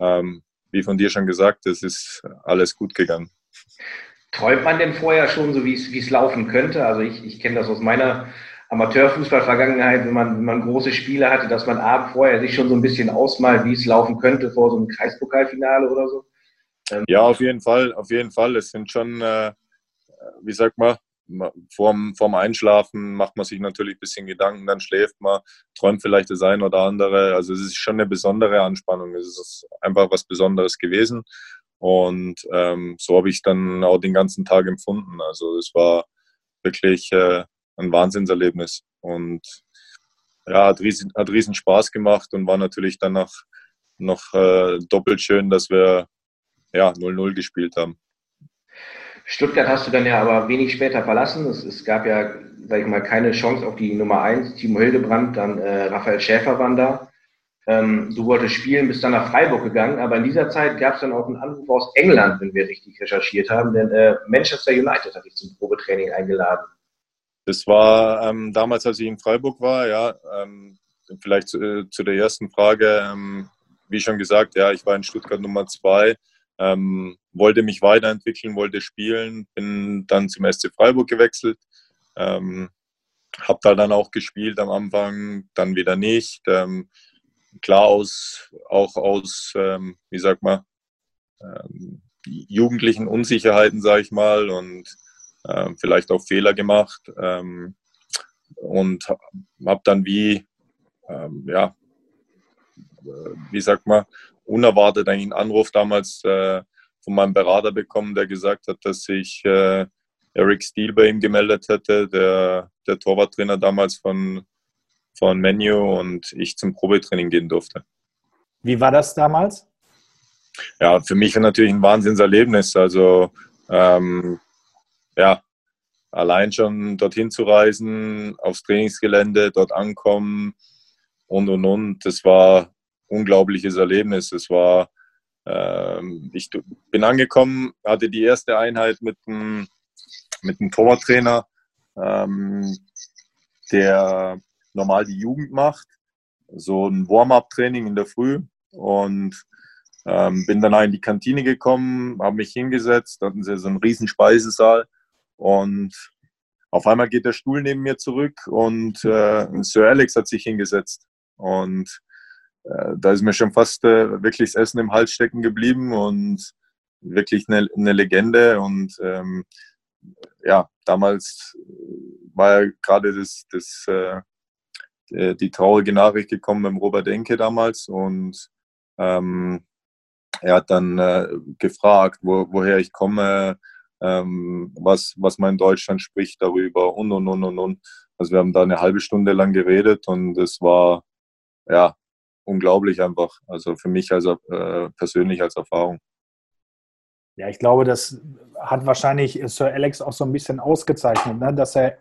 ähm, wie von dir schon gesagt, es ist alles gut gegangen. Träumt man denn vorher schon so, wie es laufen könnte? Also ich, ich kenne das aus meiner Amateurfußball-Vergangenheit, wenn man, wenn man große Spiele hatte, dass man abend vorher sich schon so ein bisschen ausmalt, wie es laufen könnte vor so einem Kreispokalfinale oder so? Ja, auf jeden Fall, auf jeden Fall. Es sind schon, äh, wie sagt man, vorm, vorm Einschlafen macht man sich natürlich ein bisschen Gedanken, dann schläft man, träumt vielleicht das eine oder andere. Also es ist schon eine besondere Anspannung. Es ist einfach was Besonderes gewesen. Und ähm, so habe ich dann auch den ganzen Tag empfunden. Also es war wirklich äh, ein Wahnsinnserlebnis. Und ja, hat riesen, hat riesen Spaß gemacht und war natürlich danach noch äh, doppelt schön, dass wir ja 0-0 gespielt haben. Stuttgart hast du dann ja aber wenig später verlassen. Es, es gab ja, sag ich mal, keine Chance auf die Nummer 1. Timo Hildebrand, dann äh, Raphael Schäfer waren da. Ähm, du wolltest spielen, bist dann nach Freiburg gegangen, aber in dieser Zeit gab es dann auch einen Anruf aus England, wenn wir richtig recherchiert haben, denn äh, Manchester United hat dich zum Probetraining eingeladen. Das war ähm, damals, als ich in Freiburg war, ja, ähm, vielleicht zu, äh, zu, der ersten Frage, ähm, wie schon gesagt, ja, ich war in Stuttgart Nummer zwei, ähm, wollte mich weiterentwickeln, wollte spielen, bin dann zum SC Freiburg gewechselt, ähm, habe da dann auch gespielt am Anfang, dann wieder nicht. Ähm, klar aus, auch aus, wie sagt man, jugendlichen Unsicherheiten, sage ich mal, und äh, vielleicht auch Fehler gemacht. Ähm, und habe dann wie, ähm, ja, äh, wie sagt man, unerwartet eigentlich einen Anruf damals äh, von meinem Berater bekommen, der gesagt hat, dass sich äh, Eric Steele bei ihm gemeldet hätte, der, der Torwarttrainer damals von, von Menu und ich zum Probetraining gehen durfte. Wie war das damals? Ja, für mich natürlich ein Wahnsinnserlebnis. Also ähm, ja, allein schon dorthin zu reisen, aufs Trainingsgelände, dort ankommen und und und. Das war unglaubliches Erlebnis. Es war, ähm, ich bin angekommen, hatte die erste Einheit mit dem, mit dem Torwarttrainer, ähm, der normal die Jugend macht, so ein Warm-up-Training in der Früh und ähm, bin dann in die Kantine gekommen, habe mich hingesetzt, hatten sie so einen riesen Speisesaal und auf einmal geht der Stuhl neben mir zurück und äh, Sir Alex hat sich hingesetzt. Und da ist mir schon fast äh, wirklich das Essen im Hals stecken geblieben und wirklich eine, eine Legende. Und ähm, ja, damals war ja gerade das, das, äh, die traurige Nachricht gekommen mit Robert Enke damals. Und ähm, er hat dann äh, gefragt, wo, woher ich komme, ähm, was, was man in Deutschland spricht darüber und, und, und, und, und. Also wir haben da eine halbe Stunde lang geredet und es war, ja, unglaublich einfach. Also für mich als äh, persönlich als Erfahrung. Ja, ich glaube, das hat wahrscheinlich Sir Alex auch so ein bisschen ausgezeichnet, ne? dass er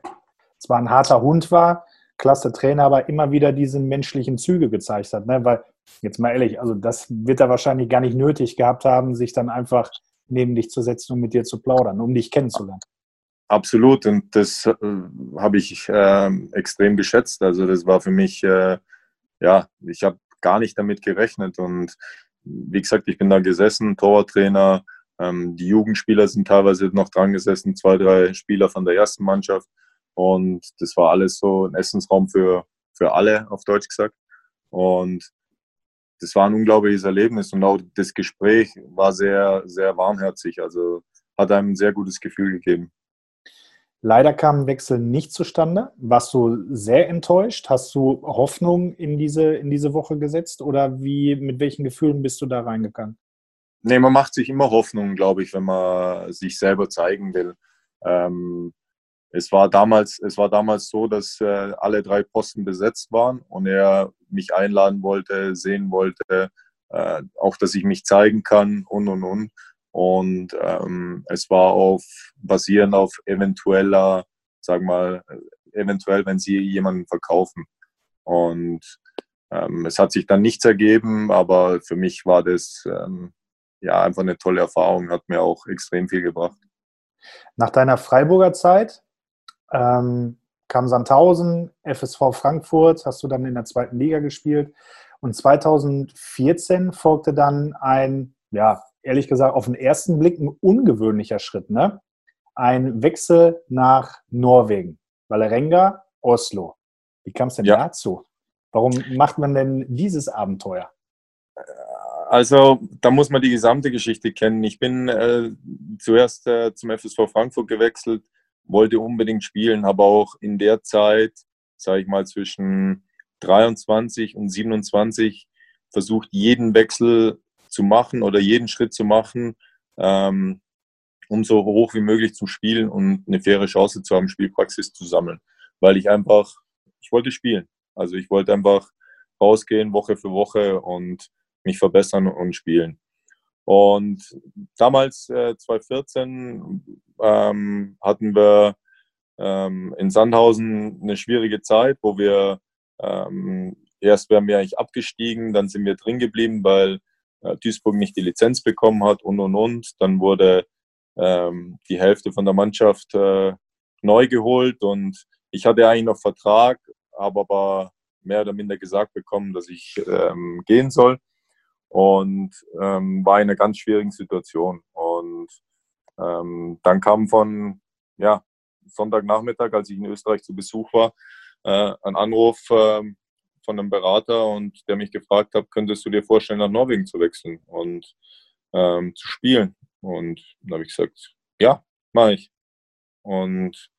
zwar ein harter Hund war, klasse Trainer, aber immer wieder diese menschlichen Züge gezeigt hat. Ne? Weil, jetzt mal ehrlich, also das wird er wahrscheinlich gar nicht nötig gehabt haben, sich dann einfach neben dich zu setzen und mit dir zu plaudern, um dich kennenzulernen. Absolut, und das äh, habe ich äh, extrem geschätzt. Also das war für mich, äh, ja, ich habe gar nicht damit gerechnet. Und wie gesagt, ich bin da gesessen, Torwarttrainer, ähm, die Jugendspieler sind teilweise noch dran gesessen, zwei, drei Spieler von der ersten Mannschaft. Und das war alles so ein Essensraum für, für alle, auf Deutsch gesagt. Und das war ein unglaubliches Erlebnis und auch das Gespräch war sehr, sehr warmherzig. Also hat einem ein sehr gutes Gefühl gegeben. Leider kam ein Wechsel nicht zustande. Warst du sehr enttäuscht? Hast du Hoffnung in diese, in diese Woche gesetzt oder wie, mit welchen Gefühlen bist du da reingegangen? Nee, man macht sich immer Hoffnung, glaube ich, wenn man sich selber zeigen will. Ähm, es war damals, es war damals so, dass äh, alle drei Posten besetzt waren und er mich einladen wollte, sehen wollte, äh, auch, dass ich mich zeigen kann und und und. Und ähm, es war auf basierend auf eventueller, sag mal, eventuell, wenn sie jemanden verkaufen. Und ähm, es hat sich dann nichts ergeben, aber für mich war das ähm, ja einfach eine tolle Erfahrung, hat mir auch extrem viel gebracht. Nach deiner Freiburger Zeit ähm, kam Sandhausen, FSV Frankfurt, hast du dann in der zweiten Liga gespielt. Und 2014 folgte dann ein, ja, ehrlich gesagt, auf den ersten Blick ein ungewöhnlicher Schritt, ne? Ein Wechsel nach Norwegen. Valerenga, Oslo. Wie kam es denn ja. dazu? Warum macht man denn dieses Abenteuer? Also, da muss man die gesamte Geschichte kennen. Ich bin äh, zuerst äh, zum FSV Frankfurt gewechselt wollte unbedingt spielen, habe auch in der Zeit, sage ich mal, zwischen 23 und 27 versucht, jeden Wechsel zu machen oder jeden Schritt zu machen, ähm, um so hoch wie möglich zu spielen und eine faire Chance zu haben, Spielpraxis zu sammeln. Weil ich einfach, ich wollte spielen. Also ich wollte einfach rausgehen, Woche für Woche und mich verbessern und spielen. Und damals, äh, 2014, ähm, hatten wir ähm, in Sandhausen eine schwierige Zeit, wo wir ähm, erst wären wir eigentlich abgestiegen, dann sind wir drin geblieben, weil Duisburg nicht die Lizenz bekommen hat und und und. Dann wurde ähm, die Hälfte von der Mannschaft äh, neu geholt und ich hatte eigentlich noch Vertrag, habe aber mehr oder minder gesagt bekommen, dass ich ähm, gehen soll und ähm, war in einer ganz schwierigen Situation. Und ähm, dann kam von ja, Sonntagnachmittag, als ich in Österreich zu Besuch war, äh, ein Anruf äh, von einem Berater und der mich gefragt hat, könntest du dir vorstellen, nach Norwegen zu wechseln und ähm, zu spielen? Und dann habe ich gesagt, ja, mache ich. Und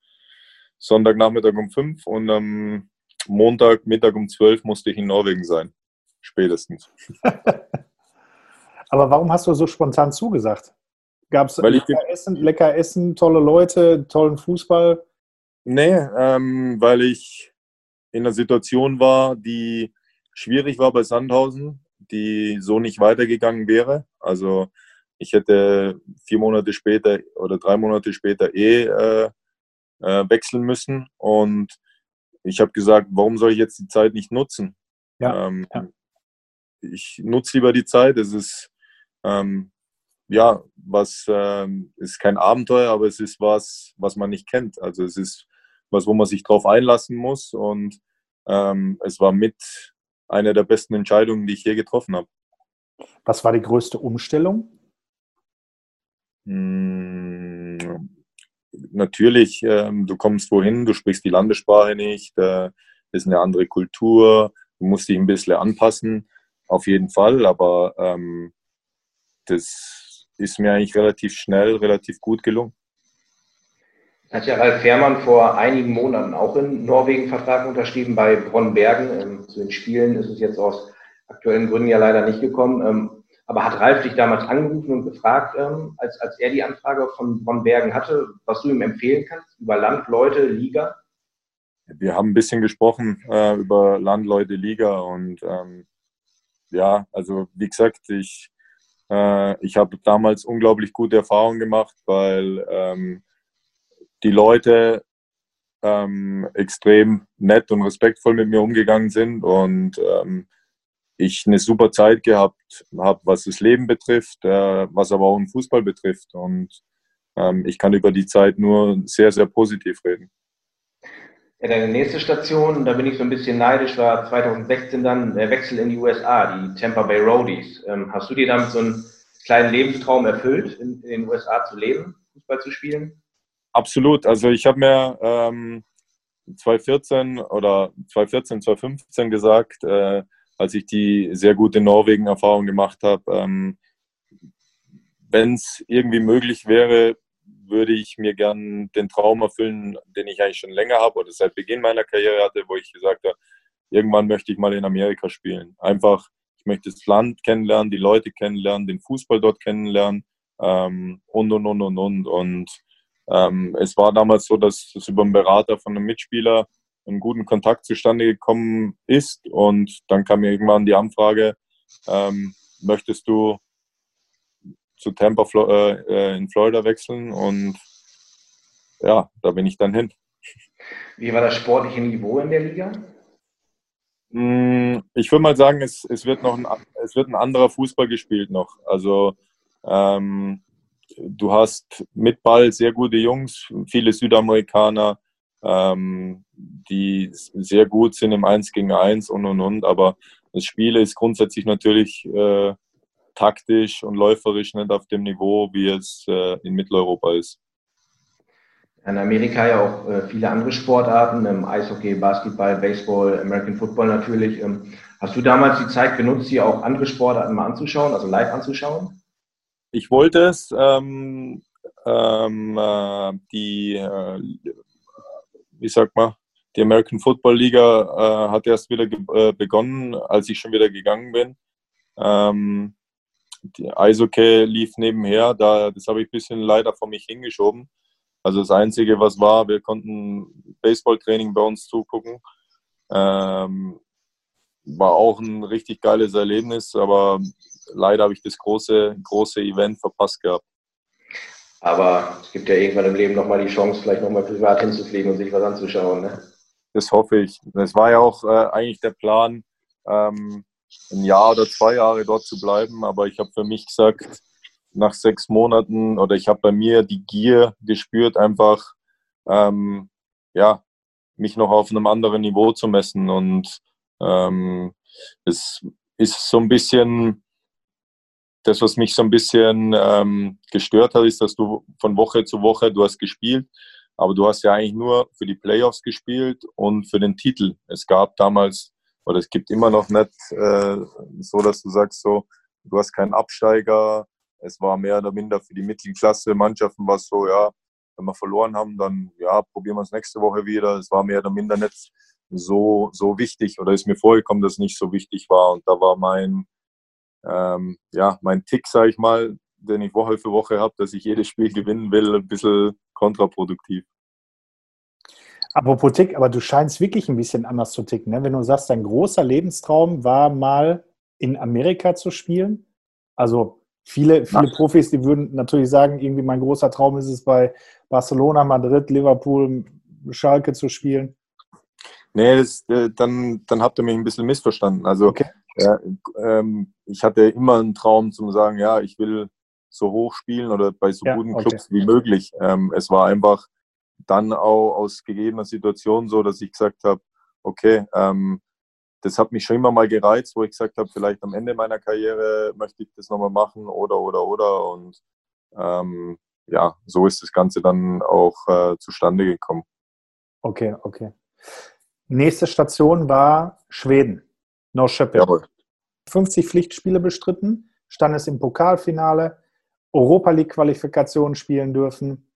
Sonntagnachmittag um fünf und am Montag Mittag um zwölf musste ich in Norwegen sein. Spätestens. Aber warum hast du so spontan zugesagt? Gab es lecker, Essen, lecker Essen, tolle Leute, tollen Fußball? Nee, ähm, weil ich in einer Situation war, die schwierig war bei Sandhausen, die so nicht weitergegangen wäre. Also ich hätte vier Monate später oder drei Monate später eh äh, äh, wechseln müssen. Und ich habe gesagt, warum soll ich jetzt die Zeit nicht nutzen? Ja, ähm, ja. Ich nutze lieber die Zeit. Es ist ähm, ja was ähm, ist kein Abenteuer, aber es ist was, was man nicht kennt. Also es ist was, wo man sich drauf einlassen muss. Und ähm, es war mit einer der besten Entscheidungen, die ich je getroffen habe. Was war die größte Umstellung? Hm, natürlich, ähm, du kommst wohin, du sprichst die Landessprache nicht, äh, ist eine andere Kultur, du musst dich ein bisschen anpassen, auf jeden Fall, aber ähm, das ist mir eigentlich relativ schnell, relativ gut gelungen. Hat ja Ralf Fährmann vor einigen Monaten auch in Norwegen Vertrag unterschrieben bei Bronnbergen. Ähm, zu den Spielen ist es jetzt aus aktuellen Gründen ja leider nicht gekommen. Ähm, aber hat Ralf dich damals angerufen und gefragt, ähm, als, als er die Anfrage von Bronnbergen hatte, was du ihm empfehlen kannst über Land, Leute, Liga? Wir haben ein bisschen gesprochen äh, über Land, Leute, Liga und ähm, ja, also wie gesagt, ich, äh, ich habe damals unglaublich gute Erfahrungen gemacht, weil die Leute ähm, extrem nett und respektvoll mit mir umgegangen sind und ähm, ich eine super Zeit gehabt habe, was das Leben betrifft, äh, was aber auch den Fußball betrifft. Und ähm, ich kann über die Zeit nur sehr, sehr positiv reden. Ja, deine nächste Station, da bin ich so ein bisschen neidisch, war 2016 dann der Wechsel in die USA, die Tampa Bay Roadies. Ähm, hast du dir damit so einen kleinen Lebenstraum erfüllt, in, in den USA zu leben, Fußball zu spielen? Absolut. Also ich habe mir ähm, 2014 oder 2014, 2015 gesagt, äh, als ich die sehr gute Norwegen-Erfahrung gemacht habe, ähm, wenn es irgendwie möglich wäre, würde ich mir gern den Traum erfüllen, den ich eigentlich schon länger habe oder seit Beginn meiner Karriere hatte, wo ich gesagt habe, irgendwann möchte ich mal in Amerika spielen. Einfach, ich möchte das Land kennenlernen, die Leute kennenlernen, den Fußball dort kennenlernen ähm, und, und, und, und, und. Und ähm, es war damals so, dass es über einen Berater von einem Mitspieler einen guten Kontakt zustande gekommen ist und dann kam mir irgendwann die Anfrage, ähm, möchtest du zu Tampa äh, äh, in Florida wechseln und ja, da bin ich dann hin. Wie war das sportliche Niveau in der Liga? Hm, ich würde mal sagen, es, es, wird noch ein, es wird ein anderer Fußball gespielt noch. Also ähm, du hast mit Ball sehr gute Jungs, viele Südamerikaner, ähm, die sehr gut sind im 1 gegen 1 und und und. Aber das Spiel ist grundsätzlich natürlich äh, taktisch und läuferisch nicht auf dem Niveau, wie es äh, in Mitteleuropa ist. In Amerika ja auch äh, viele andere Sportarten, ähm, Eishockey, Basketball, Baseball, American Football natürlich. Ähm, hast du damals die Zeit genutzt, hier auch andere Sportarten mal anzuschauen, also live anzuschauen? Ich wollte es. Ähm, ähm, äh, die, äh, wie sagt man, die American Football Liga äh, hat erst wieder äh, begonnen, als ich schon wieder gegangen bin. Ähm, die Eishockey lief nebenher, da, das habe ich ein bisschen leider vor mich hingeschoben. Also das Einzige, was war, wir konnten Baseballtraining bei uns zugucken. Ähm, war auch ein richtig geiles Erlebnis, aber leider habe ich das große, große Event verpasst gehabt. Aber es gibt ja irgendwann im Leben nochmal die Chance, vielleicht nochmal privat hinzufliegen und sich was anzuschauen. Ne? Das hoffe ich. Das war ja auch äh, eigentlich der Plan, ähm, ein Jahr oder zwei Jahre dort zu bleiben. Aber ich habe für mich gesagt, nach sechs Monaten oder ich habe bei mir die Gier gespürt, einfach ähm, ja, mich noch auf einem anderen Niveau zu messen. Und ähm, es ist so ein bisschen das, was mich so ein bisschen ähm, gestört hat, ist, dass du von Woche zu Woche, du hast gespielt, aber du hast ja eigentlich nur für die Playoffs gespielt und für den Titel. Es gab damals, oder es gibt immer noch nicht äh, so, dass du sagst, so, du hast keinen Absteiger, es war mehr oder minder für die Mittelklasse-Mannschaften was so, ja, wenn wir verloren haben, dann ja, probieren wir es nächste Woche wieder. Es war mehr oder minder nicht so, so wichtig oder ist mir vorgekommen, dass es nicht so wichtig war. Und da war mein, ähm, ja, mein Tick, sage ich mal, den ich Woche für Woche habe, dass ich jedes Spiel gewinnen will, ein bisschen kontraproduktiv. Apropos Tick, aber du scheinst wirklich ein bisschen anders zu ticken. Ne? Wenn du sagst, dein großer Lebenstraum war mal in Amerika zu spielen. Also viele, viele Profis, die würden natürlich sagen, irgendwie mein großer Traum ist es bei Barcelona, Madrid, Liverpool, Schalke zu spielen. Nee, das, äh, dann, dann habt ihr mich ein bisschen missverstanden. Also okay. Ja, ähm, ich hatte immer einen Traum zum sagen, ja, ich will so hoch spielen oder bei so ja, guten Clubs okay. wie möglich. Ähm, es war einfach dann auch aus gegebener Situation so, dass ich gesagt habe, okay, ähm, das hat mich schon immer mal gereizt, wo ich gesagt habe, vielleicht am Ende meiner Karriere möchte ich das nochmal machen oder, oder, oder. Und ähm, ja, so ist das Ganze dann auch äh, zustande gekommen. Okay, okay. Nächste Station war Schweden. No Shipping. Jawohl. 50 Pflichtspiele bestritten, stand es im Pokalfinale, Europa League Qualifikation spielen dürfen.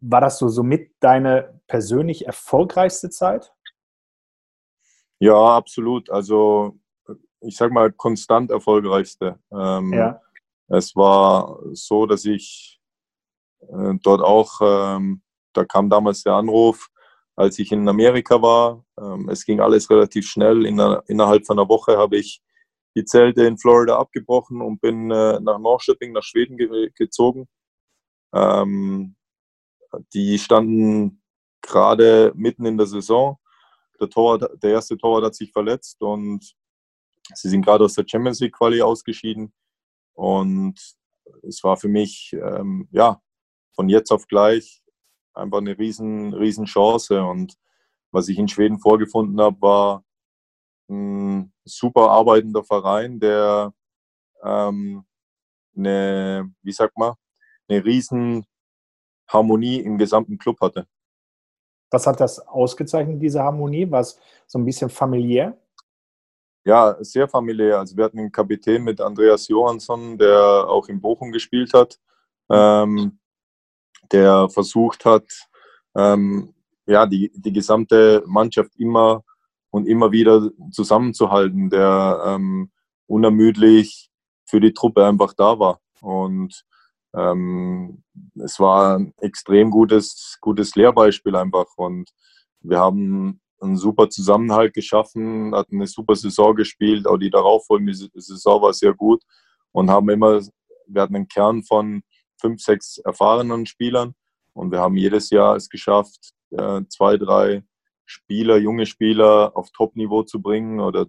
War das so somit deine persönlich erfolgreichste Zeit? Ja, absolut. Also ich sag mal konstant erfolgreichste. Ähm, ja. Es war so, dass ich äh, dort auch, ähm, da kam damals der Anruf, als ich in Amerika war. Ähm, es ging alles relativ schnell. In innerhalb von einer Woche habe ich die Zelte in Florida abgebrochen und bin äh, nach Norrköping, nach Schweden ge gezogen. Ähm, die standen gerade mitten in der Saison der, Torwart, der erste Torwart hat sich verletzt und sie sind gerade aus der Champions League Quali ausgeschieden. Und es war für mich, ähm, ja, von jetzt auf gleich einfach eine riesen, riesen Chance. Und was ich in Schweden vorgefunden habe, war ein super arbeitender Verein, der ähm, eine, wie sagt man, eine riesen Harmonie im gesamten Club hatte. Was hat das ausgezeichnet, diese Harmonie? War es so ein bisschen familiär? Ja, sehr familiär. Also wir hatten einen Kapitän mit Andreas Johansson, der auch in Bochum gespielt hat, ähm, der versucht hat, ähm, ja, die, die gesamte Mannschaft immer und immer wieder zusammenzuhalten, der ähm, unermüdlich für die Truppe einfach da war. Und ähm, es war ein extrem gutes, gutes Lehrbeispiel einfach und wir haben einen super Zusammenhalt geschaffen, hatten eine super Saison gespielt, auch die darauffolgende Saison war sehr gut und haben immer, wir hatten einen Kern von fünf, sechs erfahrenen Spielern und wir haben jedes Jahr es geschafft, äh, zwei, drei Spieler, junge Spieler auf Top-Niveau zu bringen oder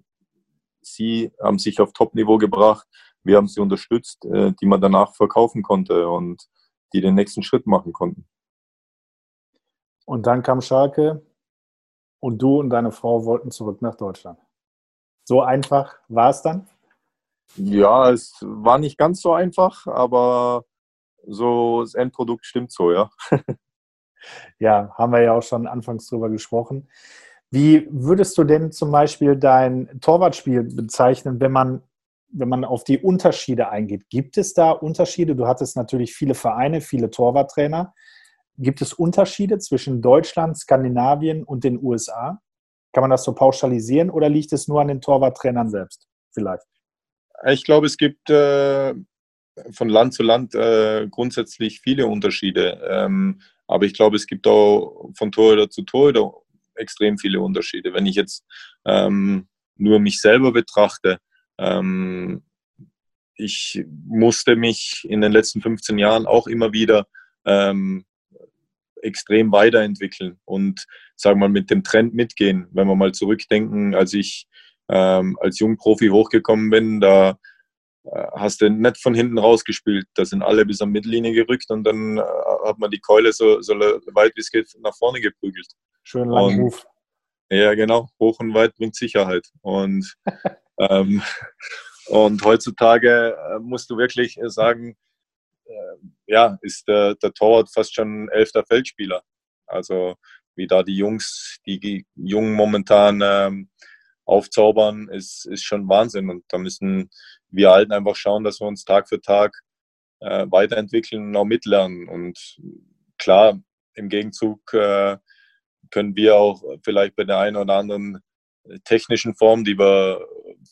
sie haben sich auf Top-Niveau gebracht wir haben sie unterstützt, äh, die man danach verkaufen konnte und die den nächsten Schritt machen konnten. Und dann kam Schalke und du und deine Frau wollten zurück nach Deutschland. So einfach war es dann? Ja, es war nicht ganz so einfach, aber so das Endprodukt stimmt so, ja. ja, haben wir ja auch schon anfangs drüber gesprochen. Wie würdest du denn zum Beispiel dein Torwartspiel bezeichnen, wenn man wenn man auf die Unterschiede eingeht, gibt es da Unterschiede? Du hattest natürlich viele Vereine, viele Torwarttrainer. Gibt es Unterschiede zwischen Deutschland, Skandinavien und den USA? Kann man das so pauschalisieren oder liegt es nur an den Torwarttrainern selbst? Vielleicht. Ich glaube, es gibt äh, von Land zu Land äh, grundsätzlich viele Unterschiede. Ähm, aber ich glaube, es gibt auch von Torhüter zu Torhüter extrem viele Unterschiede. Wenn ich jetzt ähm, nur mich selber betrachte, ähm, ich musste mich in den letzten 15 Jahren auch immer wieder ähm, extrem weiterentwickeln und sagen mal mit dem Trend mitgehen. Wenn wir mal zurückdenken, als ich ähm, als Jungprofi hochgekommen bin, da hast du nicht von hinten rausgespielt. Da sind alle bis am Mittellinie gerückt und dann äh, hat man die Keule so, so weit wie es geht nach vorne geprügelt. Schön lang Ruf. Ja, genau. Hoch und weit bringt Sicherheit. Und Ähm, und heutzutage äh, musst du wirklich äh, sagen, äh, ja, ist der, der Torwart fast schon elfter Feldspieler. Also wie da die Jungs, die Jungen momentan ähm, aufzaubern, ist, ist schon Wahnsinn. Und da müssen wir Alten einfach schauen, dass wir uns Tag für Tag äh, weiterentwickeln und auch mitlernen. Und klar, im Gegenzug äh, können wir auch vielleicht bei der einen oder anderen technischen Form, die wir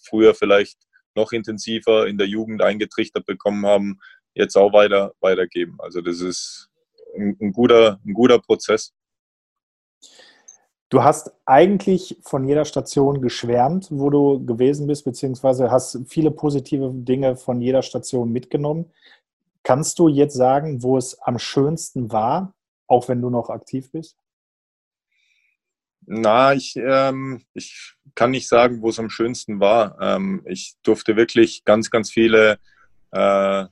früher vielleicht noch intensiver in der Jugend eingetrichtert bekommen haben, jetzt auch weiter, weitergeben. Also das ist ein, ein, guter, ein guter Prozess. Du hast eigentlich von jeder Station geschwärmt, wo du gewesen bist, beziehungsweise hast viele positive Dinge von jeder Station mitgenommen. Kannst du jetzt sagen, wo es am schönsten war, auch wenn du noch aktiv bist? Na, ich, ähm, ich kann nicht sagen, wo es am schönsten war. Ähm, ich durfte wirklich ganz, ganz viele äh,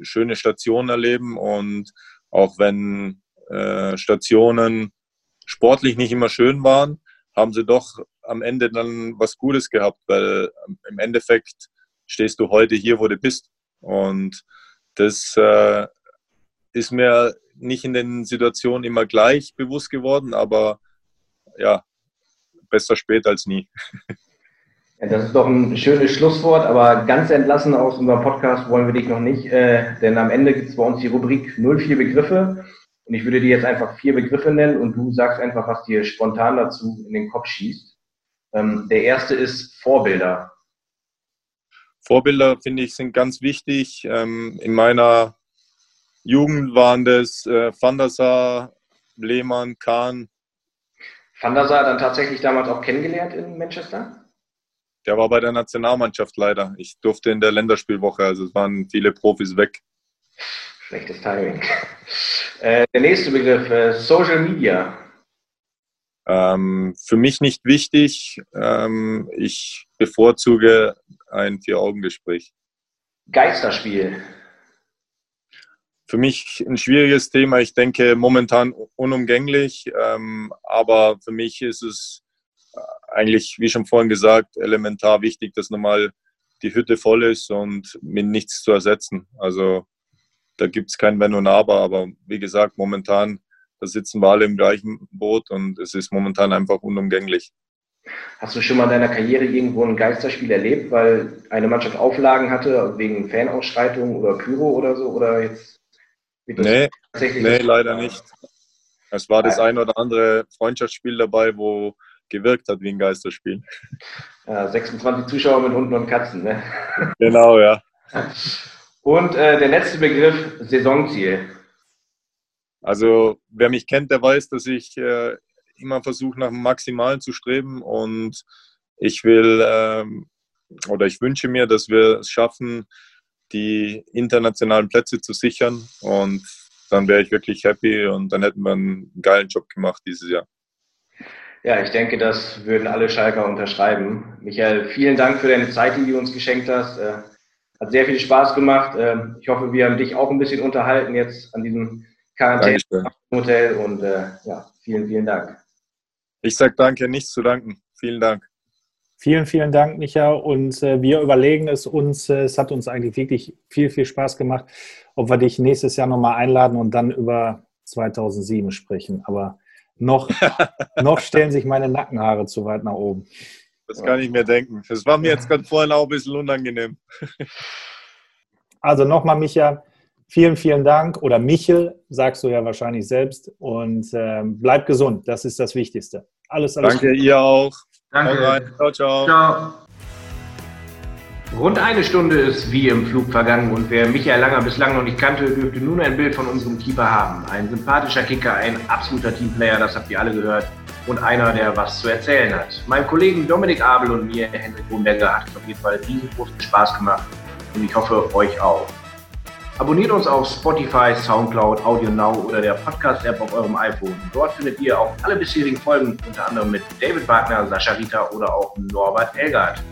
schöne Stationen erleben und auch wenn äh, Stationen sportlich nicht immer schön waren, haben sie doch am Ende dann was Gutes gehabt, weil im Endeffekt stehst du heute hier, wo du bist. Und das äh, ist mir nicht in den Situationen immer gleich bewusst geworden, aber ja, besser spät als nie. Ja, das ist doch ein schönes Schlusswort, aber ganz entlassen aus unserem Podcast wollen wir dich noch nicht, äh, denn am Ende gibt es bei uns die Rubrik 04 Begriffe und ich würde dir jetzt einfach vier Begriffe nennen und du sagst einfach, was dir spontan dazu in den Kopf schießt. Ähm, der erste ist Vorbilder. Vorbilder, finde ich, sind ganz wichtig. Ähm, in meiner Jugend waren das äh, Van der Sar, Lehmann, Kahn, Van der Sar dann tatsächlich damals auch kennengelernt in Manchester? Der war bei der Nationalmannschaft leider. Ich durfte in der Länderspielwoche, also es waren viele Profis weg. Schlechtes Timing. Äh, der nächste Begriff, äh, Social Media. Ähm, für mich nicht wichtig. Ähm, ich bevorzuge ein Vier-Augen-Gespräch. Geisterspiel für mich ein schwieriges Thema. Ich denke momentan unumgänglich, ähm, aber für mich ist es äh, eigentlich, wie schon vorhin gesagt, elementar wichtig, dass nochmal die Hütte voll ist und mit nichts zu ersetzen. Also da gibt es kein Wenn und Aber, aber wie gesagt, momentan, da sitzen wir alle im gleichen Boot und es ist momentan einfach unumgänglich. Hast du schon mal in deiner Karriere irgendwo ein Geisterspiel erlebt, weil eine Mannschaft Auflagen hatte wegen Fanausschreitungen oder Pyro oder so? Oder jetzt Nee, nee leider nicht. Es war das ein oder andere Freundschaftsspiel dabei, wo gewirkt hat wie ein Geisterspiel. Ja, 26 Zuschauer mit Hunden und Katzen, ne? Genau, ja. Und äh, der letzte Begriff, Saisonziel. Also wer mich kennt, der weiß, dass ich äh, immer versuche, nach dem Maximalen zu streben und ich will ähm, oder ich wünsche mir, dass wir es schaffen, die internationalen Plätze zu sichern. Und dann wäre ich wirklich happy und dann hätten wir einen geilen Job gemacht dieses Jahr. Ja, ich denke, das würden alle Schalker unterschreiben. Michael, vielen Dank für deine Zeit, die du uns geschenkt hast. Hat sehr viel Spaß gemacht. Äh, ich hoffe, wir haben dich auch ein bisschen unterhalten jetzt an diesem Quarantäne-Hotel und äh, ja, vielen, vielen Dank. Ich sage danke, nichts zu danken. Vielen Dank. Vielen, vielen Dank, Micha. Und äh, wir überlegen es uns. Äh, es hat uns eigentlich wirklich viel, viel Spaß gemacht, ob wir dich nächstes Jahr nochmal einladen und dann über 2007 sprechen. Aber noch, noch stellen sich meine Nackenhaare zu weit nach oben. Das kann ich mir denken. Das war mir jetzt gerade vorhin auch ein bisschen unangenehm. Also nochmal, Micha, vielen, vielen Dank. Oder Michel, sagst du ja wahrscheinlich selbst. Und äh, bleib gesund. Das ist das Wichtigste. Alles, alles Danke, Gute. ihr auch. Danke. Ciao, ciao. Ciao. Rund eine Stunde ist wie im Flug vergangen und wer Michael Langer bislang noch nicht kannte, dürfte nun ein Bild von unserem Keeper haben. Ein sympathischer Kicker, ein absoluter Teamplayer, das habt ihr alle gehört. Und einer, der was zu erzählen hat. Meinem Kollegen Dominik Abel und mir, Henrik Bohnberger, hat es auf jeden Fall riesengroßen Spaß gemacht und ich hoffe, euch auch. Abonniert uns auf Spotify, Soundcloud, Audio Now oder der Podcast-App auf eurem iPhone. Dort findet ihr auch alle bisherigen Folgen, unter anderem mit David Wagner, Sascha Rita oder auch Norbert Elgard.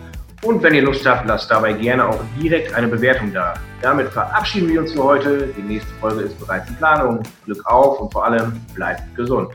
Und wenn ihr Lust habt, lasst dabei gerne auch direkt eine Bewertung da. Damit verabschieden wir uns für heute. Die nächste Folge ist bereits in Planung. Glück auf und vor allem bleibt gesund.